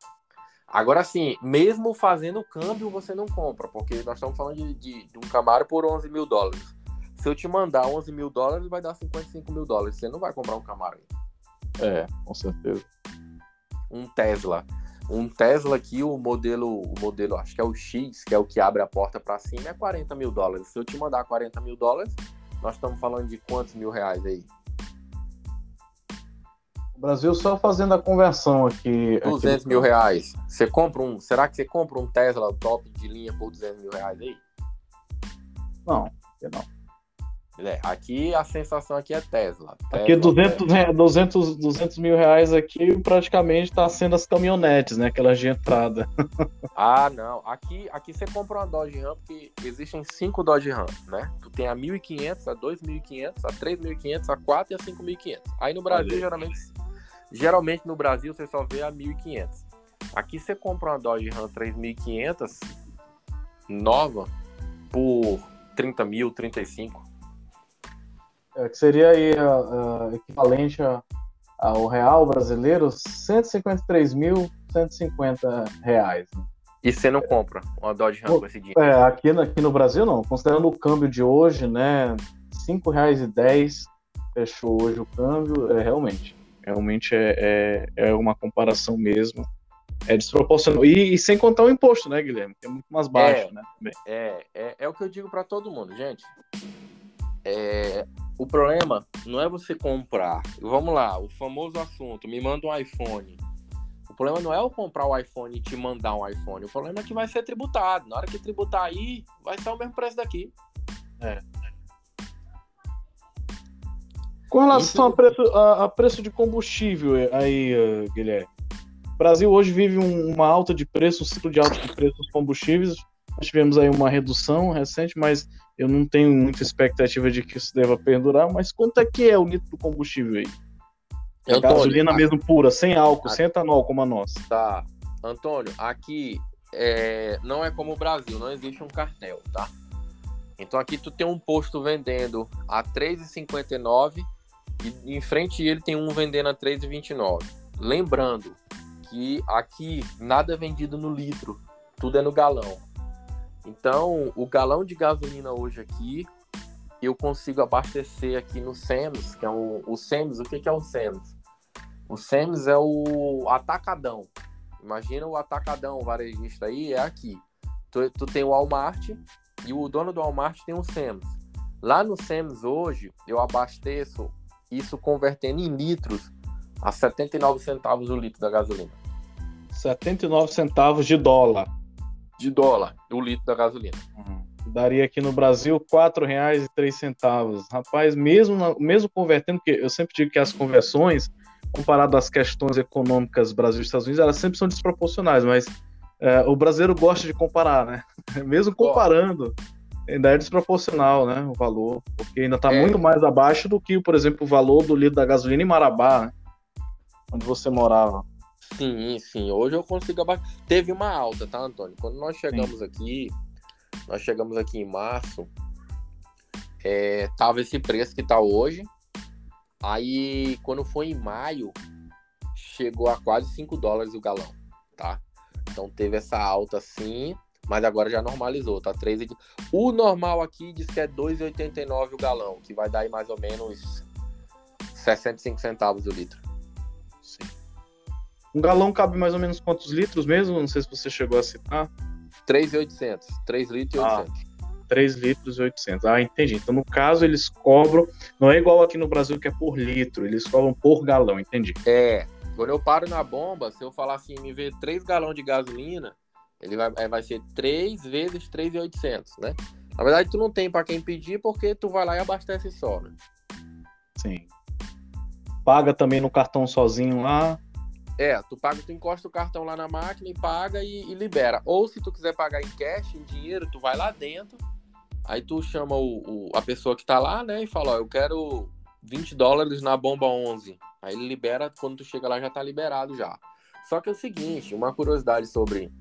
Agora sim, mesmo fazendo câmbio, você não compra, porque nós estamos falando de, de, de, um Camaro por 11 mil dólares. Se eu te mandar 11 mil dólares, vai dar 55 mil dólares. Você não vai comprar um Camaro. É, com certeza. Um Tesla. Um Tesla aqui, o modelo, o modelo, acho que é o X, que é o que abre a porta para cima, é 40 mil dólares. Se eu te mandar 40 mil dólares, nós estamos falando de quantos mil reais aí? Brasil só fazendo a conversão aqui. 200 aqui mil reais. Você compra um. Será que você compra um Tesla top de linha por 200 mil reais aí? Não, não. É, aqui a sensação aqui é Tesla. Tesla aqui 200, Tesla. 200, 200 mil reais aqui praticamente está sendo as caminhonetes, né? Aquelas de entrada. ah, não. Aqui, aqui você compra uma Dodge Ram porque existem cinco Dodge Ram, né? Tu tem a 1.500, a 2.500, a 3.500, a 4 e a 5.500. Aí no Brasil, geralmente, geralmente no Brasil você só vê a 1.500. Aqui você compra uma Dodge Ram 3.500 nova por 30 mil, 35 é, que seria aí uh, uh, equivalente ao real brasileiro, 153.150 reais. Né? E você não compra uma Dodge Ram com esse dinheiro? É, aqui, aqui no Brasil não. Considerando o câmbio de hoje, né, R$ 5,10 fechou hoje o câmbio, é realmente, realmente é, é, é uma comparação mesmo. É desproporcional. E, e, sem contar o imposto, né, Guilherme? Que é muito mais baixo, é, né? É, é, é o que eu digo para todo mundo, gente. É, o problema não é você comprar. Vamos lá, o famoso assunto, me manda um iPhone. O problema não é eu comprar o iPhone e te mandar um iPhone. O problema é que vai ser tributado. Na hora que tributar aí, vai ser o mesmo preço daqui. É. Com relação Isso... a, preço, a, a, preço de combustível aí, uh, Guilherme. O Brasil hoje vive um, uma alta de preço, um ciclo de alta de preços dos combustíveis. Nós tivemos aí uma redução recente, mas eu não tenho muita expectativa de que isso deva perdurar, mas quanto é que é o litro do combustível aí? É gasolina ali, mesmo pura, sem álcool, aqui, sem etanol como a nossa. Tá. Antônio, aqui é, não é como o Brasil, não existe um cartel, tá? Então aqui tu tem um posto vendendo a R$ 3,59 e em frente ele tem um vendendo a R$ 3,29. Lembrando que aqui nada é vendido no litro, tudo é no galão. Então, o galão de gasolina hoje aqui, eu consigo abastecer aqui no SEMS, que é o, o SEMS, o que, que é o SEMS? O SEMS é o atacadão. Imagina o atacadão varejista aí, é aqui. Tu, tu tem o Walmart e o dono do Walmart tem o SEMS. Lá no SEMS hoje, eu abasteço isso convertendo em litros a 79 centavos o litro da gasolina. 79 centavos de dólar de dólar o litro da gasolina. Uhum. Daria aqui no Brasil R$ 4,03. Rapaz, mesmo, mesmo convertendo, porque eu sempre digo que as conversões, comparado às questões econômicas Brasil e Estados Unidos, elas sempre são desproporcionais, mas é, o brasileiro gosta de comparar, né? Mesmo comparando, ainda é desproporcional, né? O valor, porque ainda está é. muito mais abaixo do que, por exemplo, o valor do litro da gasolina em Marabá, né? onde você morava. Sim, sim. Hoje eu consigo abaixar. Teve uma alta, tá, Antônio? Quando nós chegamos sim. aqui, nós chegamos aqui em março, é, tava esse preço que tá hoje. Aí, quando foi em maio, chegou a quase 5 dólares o galão, tá? Então teve essa alta sim, mas agora já normalizou, tá? 3, o normal aqui diz que é 2,89 o galão, que vai dar aí mais ou menos 65 centavos o litro. Sim. Um galão cabe mais ou menos quantos litros mesmo? Não sei se você chegou a citar. 3,800. 3 litros e 800. Ah, 3 litros e 800. Ah, entendi. Então, no caso, eles cobram. Não é igual aqui no Brasil que é por litro, eles cobram por galão, entendi. É. Quando eu paro na bomba, se eu falar assim, me ver 3 galões de gasolina, ele vai, é, vai ser 3 vezes 3,800, né? Na verdade, tu não tem para quem pedir porque tu vai lá e abastece só, né? Sim. Paga também no cartão sozinho lá. É, tu paga, tu encosta o cartão lá na máquina e paga e, e, libera. Ou se tu quiser pagar em cash, em dinheiro, tu vai lá dentro, aí tu chama o, o, a pessoa que tá lá, né, e fala, ó, eu quero 20 dólares na bomba 11. Aí ele libera, quando tu chega lá já tá liberado já. Só que é o seguinte, uma curiosidade sobre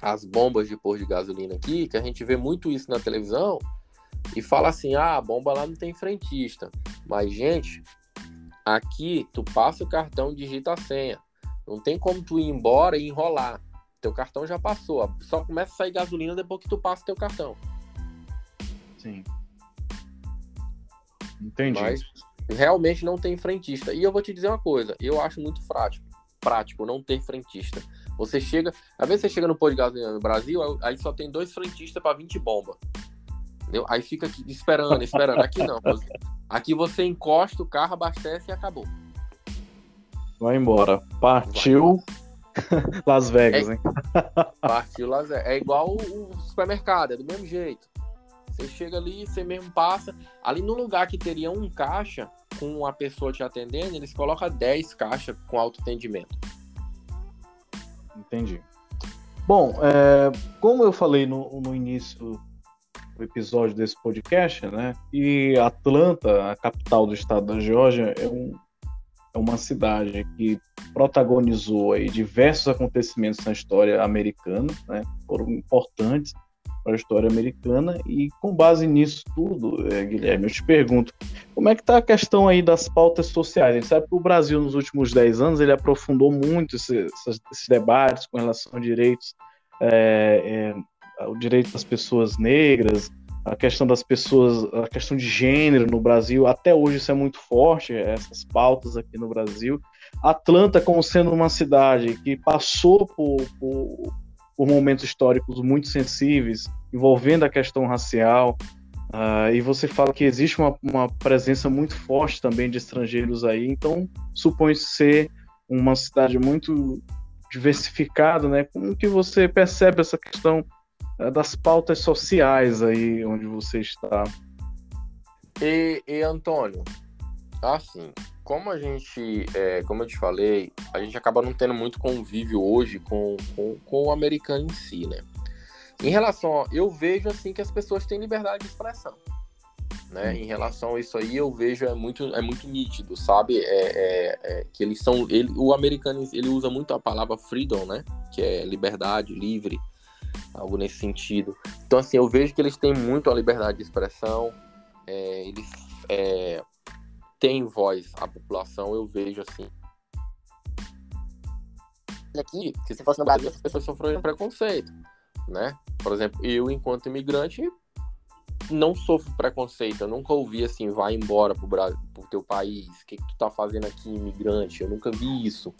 as bombas de pôr de gasolina aqui, que a gente vê muito isso na televisão, e fala assim, ah, a bomba lá não tem frentista. Mas, gente, aqui tu passa o cartão, digita a senha. Não tem como tu ir embora e enrolar. Teu cartão já passou. Só começa a sair gasolina depois que tu passa teu cartão. Sim. Entendi. Mas realmente não tem frentista. E eu vou te dizer uma coisa, eu acho muito prático, prático não ter frentista. Você chega, às vezes você chega no posto de gasolina no Brasil, aí só tem dois frentistas para 20 bomba. Entendeu? Aí fica aqui esperando, esperando. Aqui não. Aqui você encosta o carro, abastece e acabou. Vai embora. Partiu Vai. Las Vegas, é, hein? Partiu Las Vegas. É igual o, supermercado, é do mesmo jeito. Você chega ali, você mesmo passa. Ali no lugar que teria um caixa com uma pessoa te atendendo, eles colocam 10 caixas com autoatendimento. Entendi. Bom, é, como eu falei no, no início do episódio desse podcast, né? E Atlanta, a capital do estado da Geórgia, é, um, é uma cidade que protagonizou aí diversos acontecimentos na história americana, né? Foram importantes para a história americana e com base nisso tudo, é, Guilherme, eu te pergunto, como é que está a questão aí das pautas sociais? A gente sabe que o Brasil nos últimos 10 anos ele aprofundou muito esses, esses debates com relação a direitos, é, é, o direito das pessoas negras, a questão das pessoas, a questão de gênero no Brasil, até hoje isso é muito forte, essas pautas aqui no Brasil. Atlanta como sendo uma cidade que passou por, por por momentos históricos muito sensíveis, envolvendo a questão racial. Uh, e você fala que existe uma, uma, presença muito forte também de estrangeiros aí, então supõe ser uma cidade muito diversificada, né? Como que você percebe essa questão uh, das pautas sociais aí onde você está? E, e Antônio, assim, como a gente, é, como eu te falei, a gente acaba não tendo muito convívio hoje com, com, com o americano em si, né? Em relação, a, eu vejo assim que as pessoas têm liberdade de expressão, né? Em relação a isso aí, eu vejo é muito, é muito nítido, sabe? É, é, é que eles são, ele, o americano ele usa muito a palavra freedom, né? Que é liberdade, livre, algo nesse sentido. Então assim, eu vejo que eles têm muito a liberdade de expressão, é, eles é, tem voz a população, eu vejo assim. Aqui, que se fosse no Brasil, as pessoas sofrem preconceito, né? Por exemplo, eu, enquanto imigrante, não sofro preconceito. Eu nunca ouvi assim, vai embora pro, Brasil, pro teu país, o que, que tu tá fazendo aqui, imigrante? Eu nunca vi isso.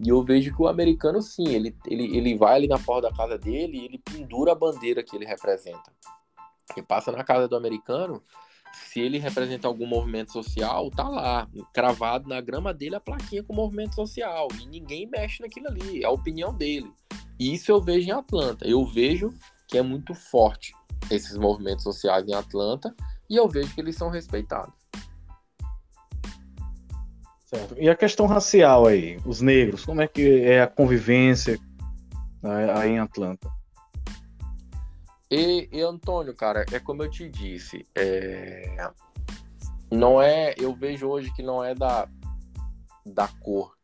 E eu vejo que o americano, sim, ele, ele, ele vai ali na porta da casa dele e ele pendura a bandeira que ele representa. E passa na casa do americano, se ele representa algum movimento social, tá lá, cravado na grama dele a plaquinha com movimento social. E ninguém mexe naquilo ali, é a opinião dele. E isso eu vejo em Atlanta. Eu vejo que é muito forte esses movimentos sociais em Atlanta e eu vejo que eles são respeitados. Certo. E a questão racial aí, os negros, como é que é a convivência né, aí em Atlanta? E, e, Antônio, cara, é como eu te disse, é... não é, eu vejo hoje que não é da, da cor,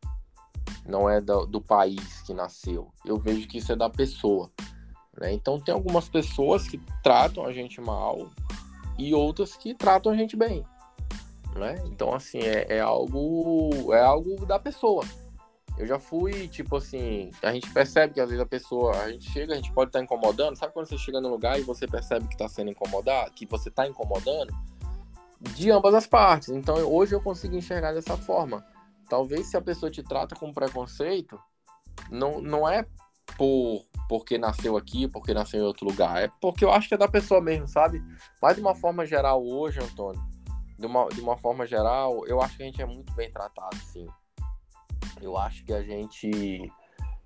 não é do, do país que nasceu. Eu vejo que isso é da pessoa. Né? Então tem algumas pessoas que tratam a gente mal e outras que tratam a gente bem. Né? Então, assim, é, é algo é algo da pessoa. Eu já fui, tipo assim, a gente percebe que às vezes a pessoa, a gente chega, a gente pode estar tá incomodando. Sabe quando você chega no lugar e você percebe que está sendo incomodado, que você está incomodando? De ambas as partes. Então hoje eu consigo enxergar dessa forma. Talvez se a pessoa te trata com preconceito, não, não é por porque nasceu aqui, porque nasceu em outro lugar. É porque eu acho que é da pessoa mesmo, sabe? Mas de uma forma geral hoje, Antônio, de uma, de uma forma geral, eu acho que a gente é muito bem tratado, sim. Eu acho que a gente,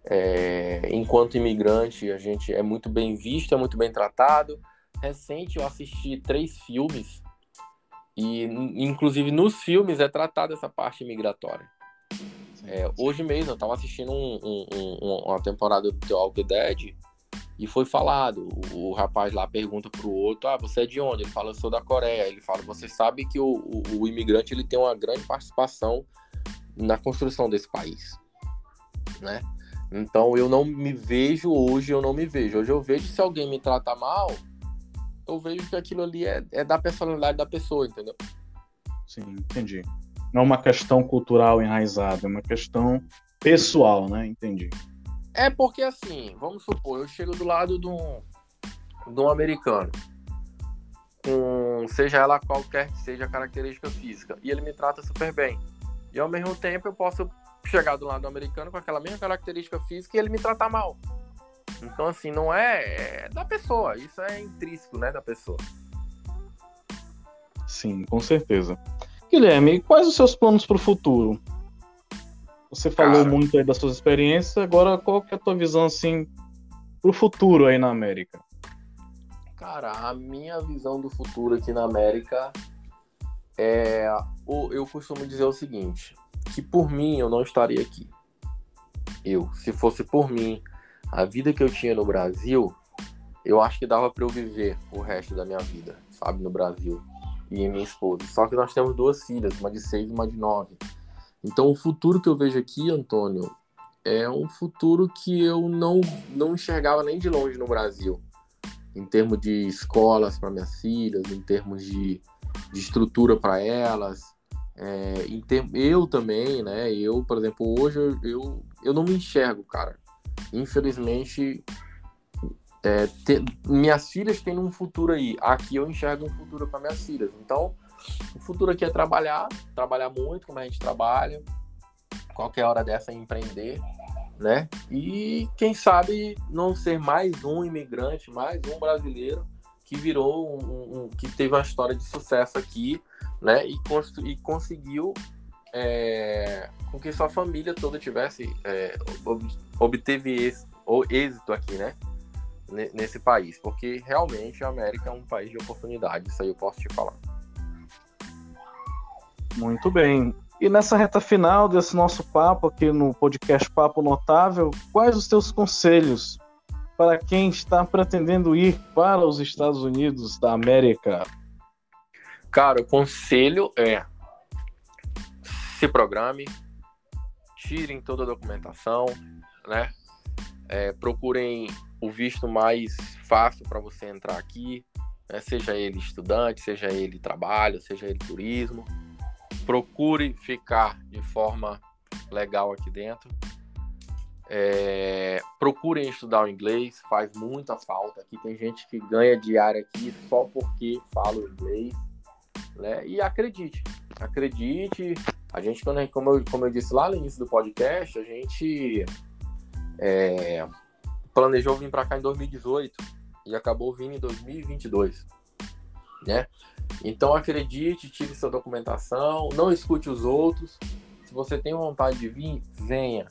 é, enquanto imigrante, a gente é muito bem visto, é muito bem tratado. Recente eu assisti três filmes e, inclusive, nos filmes é tratada essa parte migratória. É, hoje mesmo eu estava assistindo um, um, um, uma temporada do The Walking Dead e foi falado. O, o, rapaz lá pergunta pro outro: Ah, você é de onde? Ele fala: Eu sou da Coreia. Ele fala: Você sabe que o, o, o imigrante ele tem uma grande participação na construção desse país, né? Então eu não me vejo hoje, eu não me vejo. Hoje eu vejo se alguém me trata mal, eu vejo que aquilo ali é, é da personalidade da pessoa, entendeu? Sim, entendi. Não é uma questão cultural enraizada, é uma questão pessoal, né? Entendi. É porque assim, vamos supor, eu chego do lado de um, de um americano, com seja ela qualquer que seja a característica física, e ele me trata super bem. E ao mesmo tempo eu posso chegar do lado americano com aquela mesma característica física e ele me tratar mal. Então, assim, não é, é da pessoa, isso é intrínseco, né, da pessoa. Sim, com certeza. Guilherme, quais os seus planos para o futuro? Você falou Cara, muito aí das suas experiências, agora qual que é a tua visão, assim, para o futuro aí na América? Cara, a minha visão do futuro aqui na América é. Eu costumo dizer o seguinte: que por mim eu não estaria aqui. Eu, se fosse por mim, a vida que eu tinha no Brasil, eu acho que dava para eu viver o resto da minha vida, sabe, no Brasil. E minha esposa. Só que nós temos duas filhas, uma de seis e uma de nove. Então o futuro que eu vejo aqui, Antônio, é um futuro que eu não, não enxergava nem de longe no Brasil. Em termos de escolas para minhas filhas, em termos de, de estrutura para elas. É, eu também, né? Eu, por exemplo, hoje eu, eu, eu não me enxergo, cara. Infelizmente, é, te, minhas filhas têm um futuro aí. Aqui eu enxergo um futuro para minhas filhas. Então, o futuro aqui é trabalhar, trabalhar muito como a gente trabalha, qualquer hora dessa é empreender, né? E quem sabe não ser mais um imigrante, mais um brasileiro que virou um, um que teve uma história de sucesso aqui, né? E, e conseguiu é, com que sua família toda tivesse é, obteve esse, êxito aqui, né? Nesse país, porque realmente a América é um país de oportunidade, isso aí eu posso te falar. Muito bem. E nessa reta final desse nosso papo aqui no podcast Papo Notável, quais os teus conselhos para quem está pretendendo ir para os Estados Unidos da América? Cara, o conselho é se programe, tirem toda a documentação, né? É, procurem o visto mais fácil para você entrar aqui, né? seja ele estudante, seja ele trabalho, seja ele turismo procure ficar de forma legal aqui dentro. É, procurem estudar o inglês, faz muita falta. Aqui tem gente que ganha diária aqui só porque fala o inglês. Né? E acredite, acredite. A gente, quando, como, eu, como eu disse lá no início do podcast, a gente é, planejou vir para cá em 2018 e acabou vindo em 2022. Né? Então acredite, tire sua documentação, não escute os outros. Se você tem vontade de vir, venha.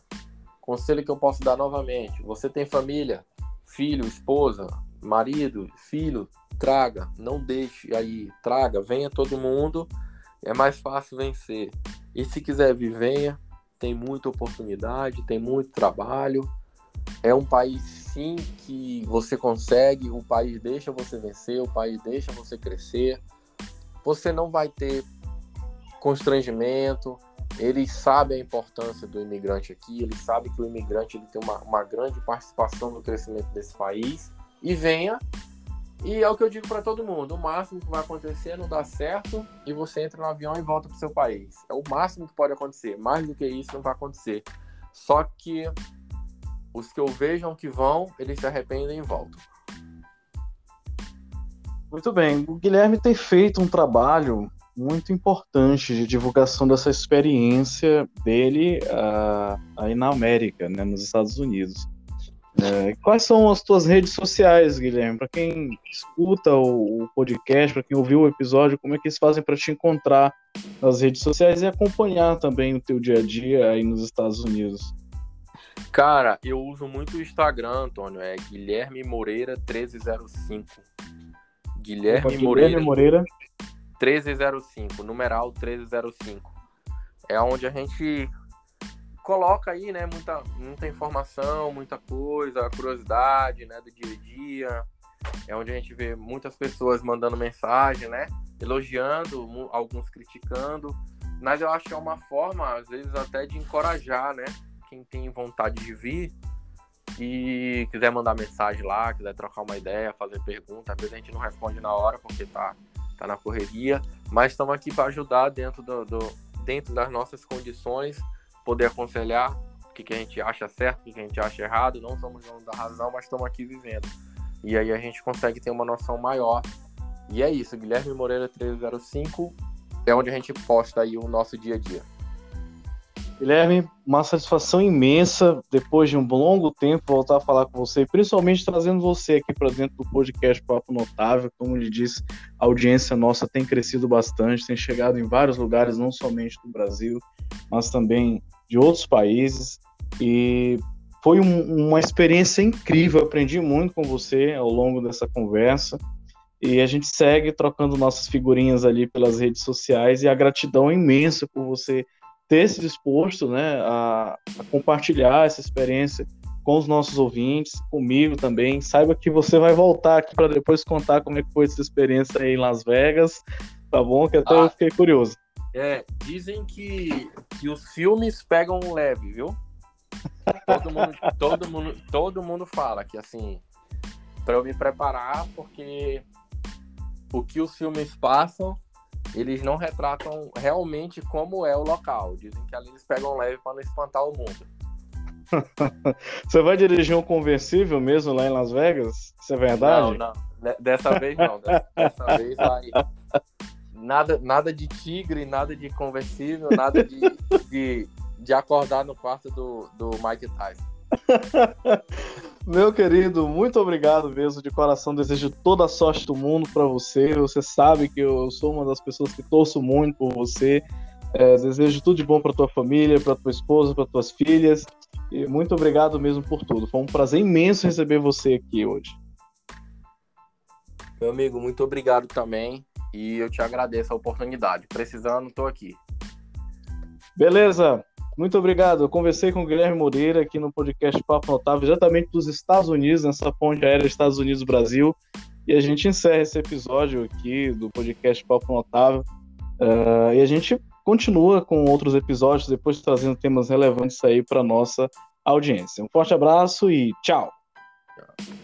Conselho que eu posso dar novamente: você tem família, filho, esposa, marido, filho, traga, não deixe aí, traga, venha todo mundo. É mais fácil vencer. E se quiser vir, venha. Tem muita oportunidade, tem muito trabalho. É um país sim que você consegue, o país deixa você vencer, o país deixa você crescer você não vai ter constrangimento. Eles sabem a importância do imigrante aqui, eles sabem que o imigrante ele tem uma, uma grande participação no crescimento desse país. E venha. E é o que eu digo para todo mundo: o máximo que vai acontecer não dar certo e você entra no avião e volta para o seu país. É o máximo que pode acontecer. Mais do que isso não vai acontecer. Só que os que eu vejam que vão, eles se arrependem e voltam. Muito bem. O Guilherme tem feito um trabalho muito importante de divulgação dessa experiência dele uh, aí na América, né, nos Estados Unidos. É, quais são as tuas redes sociais, Guilherme? Para quem escuta o, o podcast, para quem ouviu o episódio, como é que eles fazem para te encontrar nas redes sociais e acompanhar também o teu dia a dia aí nos Estados Unidos? Cara, eu uso muito o Instagram, Antônio, é Guilherme Moreira 1305. Guilherme, Opa, Moreira, Moreira 1305, numeral 1305. É onde a gente coloca aí, né, muita, muita informação, muita coisa, curiosidade, né, do dia a dia. É onde a gente vê muitas pessoas mandando mensagem, né, elogiando, alguns criticando. Mas eu acho que é uma forma, às vezes, até de encorajar, né, quem tem vontade de vir e quiser mandar mensagem lá, quiser trocar uma ideia, fazer pergunta, às vezes a gente não responde na hora porque tá, tá na correria, mas estamos aqui para ajudar dentro, do, do, dentro das nossas condições, poder aconselhar o que, que a gente acha certo, o que, que a gente acha errado, não somos donos da razão, mas estamos aqui vivendo. E aí a gente consegue ter uma noção maior. E é isso, Guilherme Moreira 305 é onde a gente posta aí o nosso dia a dia. Guilherme, uma satisfação imensa, depois de um longo tempo, voltar a falar com você, principalmente trazendo você aqui para dentro do podcast Papo Notável. Como ele disse, a audiência nossa tem crescido bastante, tem chegado em vários lugares, não somente do Brasil, mas também de outros países. E foi um, uma experiência incrível, aprendi muito com você ao longo dessa conversa. E a gente segue trocando nossas figurinhas ali pelas redes sociais e a gratidão é imensa por você ter se disposto né, a, a compartilhar essa experiência com os nossos ouvintes, comigo também. Saiba que você vai voltar aqui para depois contar como é que foi essa experiência aí em Las Vegas, tá bom? Que até ah, eu fiquei curioso. É, dizem que, que os filmes pegam leve, viu? Todo mundo, todo mundo, todo mundo fala que assim, para eu me preparar, porque o que os filmes passam, eles não retratam realmente como é o local. Dizem que ali eles pegam leve para não espantar o mundo. Você vai dirigir um conversível mesmo lá em Las Vegas? Isso é verdade? Não, não. Dessa vez não. Dessa vez vai. Nada, nada de tigre, nada de conversível, nada de, de, de acordar no quarto do, do Mike Tyson. Meu querido, muito obrigado mesmo, de coração. Desejo toda a sorte do mundo para você. Você sabe que eu sou uma das pessoas que torço muito por você. É, desejo tudo de bom para tua família, para tua esposa, para tuas filhas. E muito obrigado mesmo por tudo. Foi um prazer imenso receber você aqui hoje. Meu amigo, muito obrigado também. E eu te agradeço a oportunidade. Precisando, estou aqui. Beleza. Muito obrigado. Eu conversei com o Guilherme Moreira aqui no podcast Papo Notável, diretamente dos Estados Unidos, nessa ponte aérea Estados Unidos-Brasil. E a gente encerra esse episódio aqui do podcast Papo Notável. Uh, e a gente continua com outros episódios, depois trazendo temas relevantes aí para nossa audiência. Um forte abraço e tchau. tchau.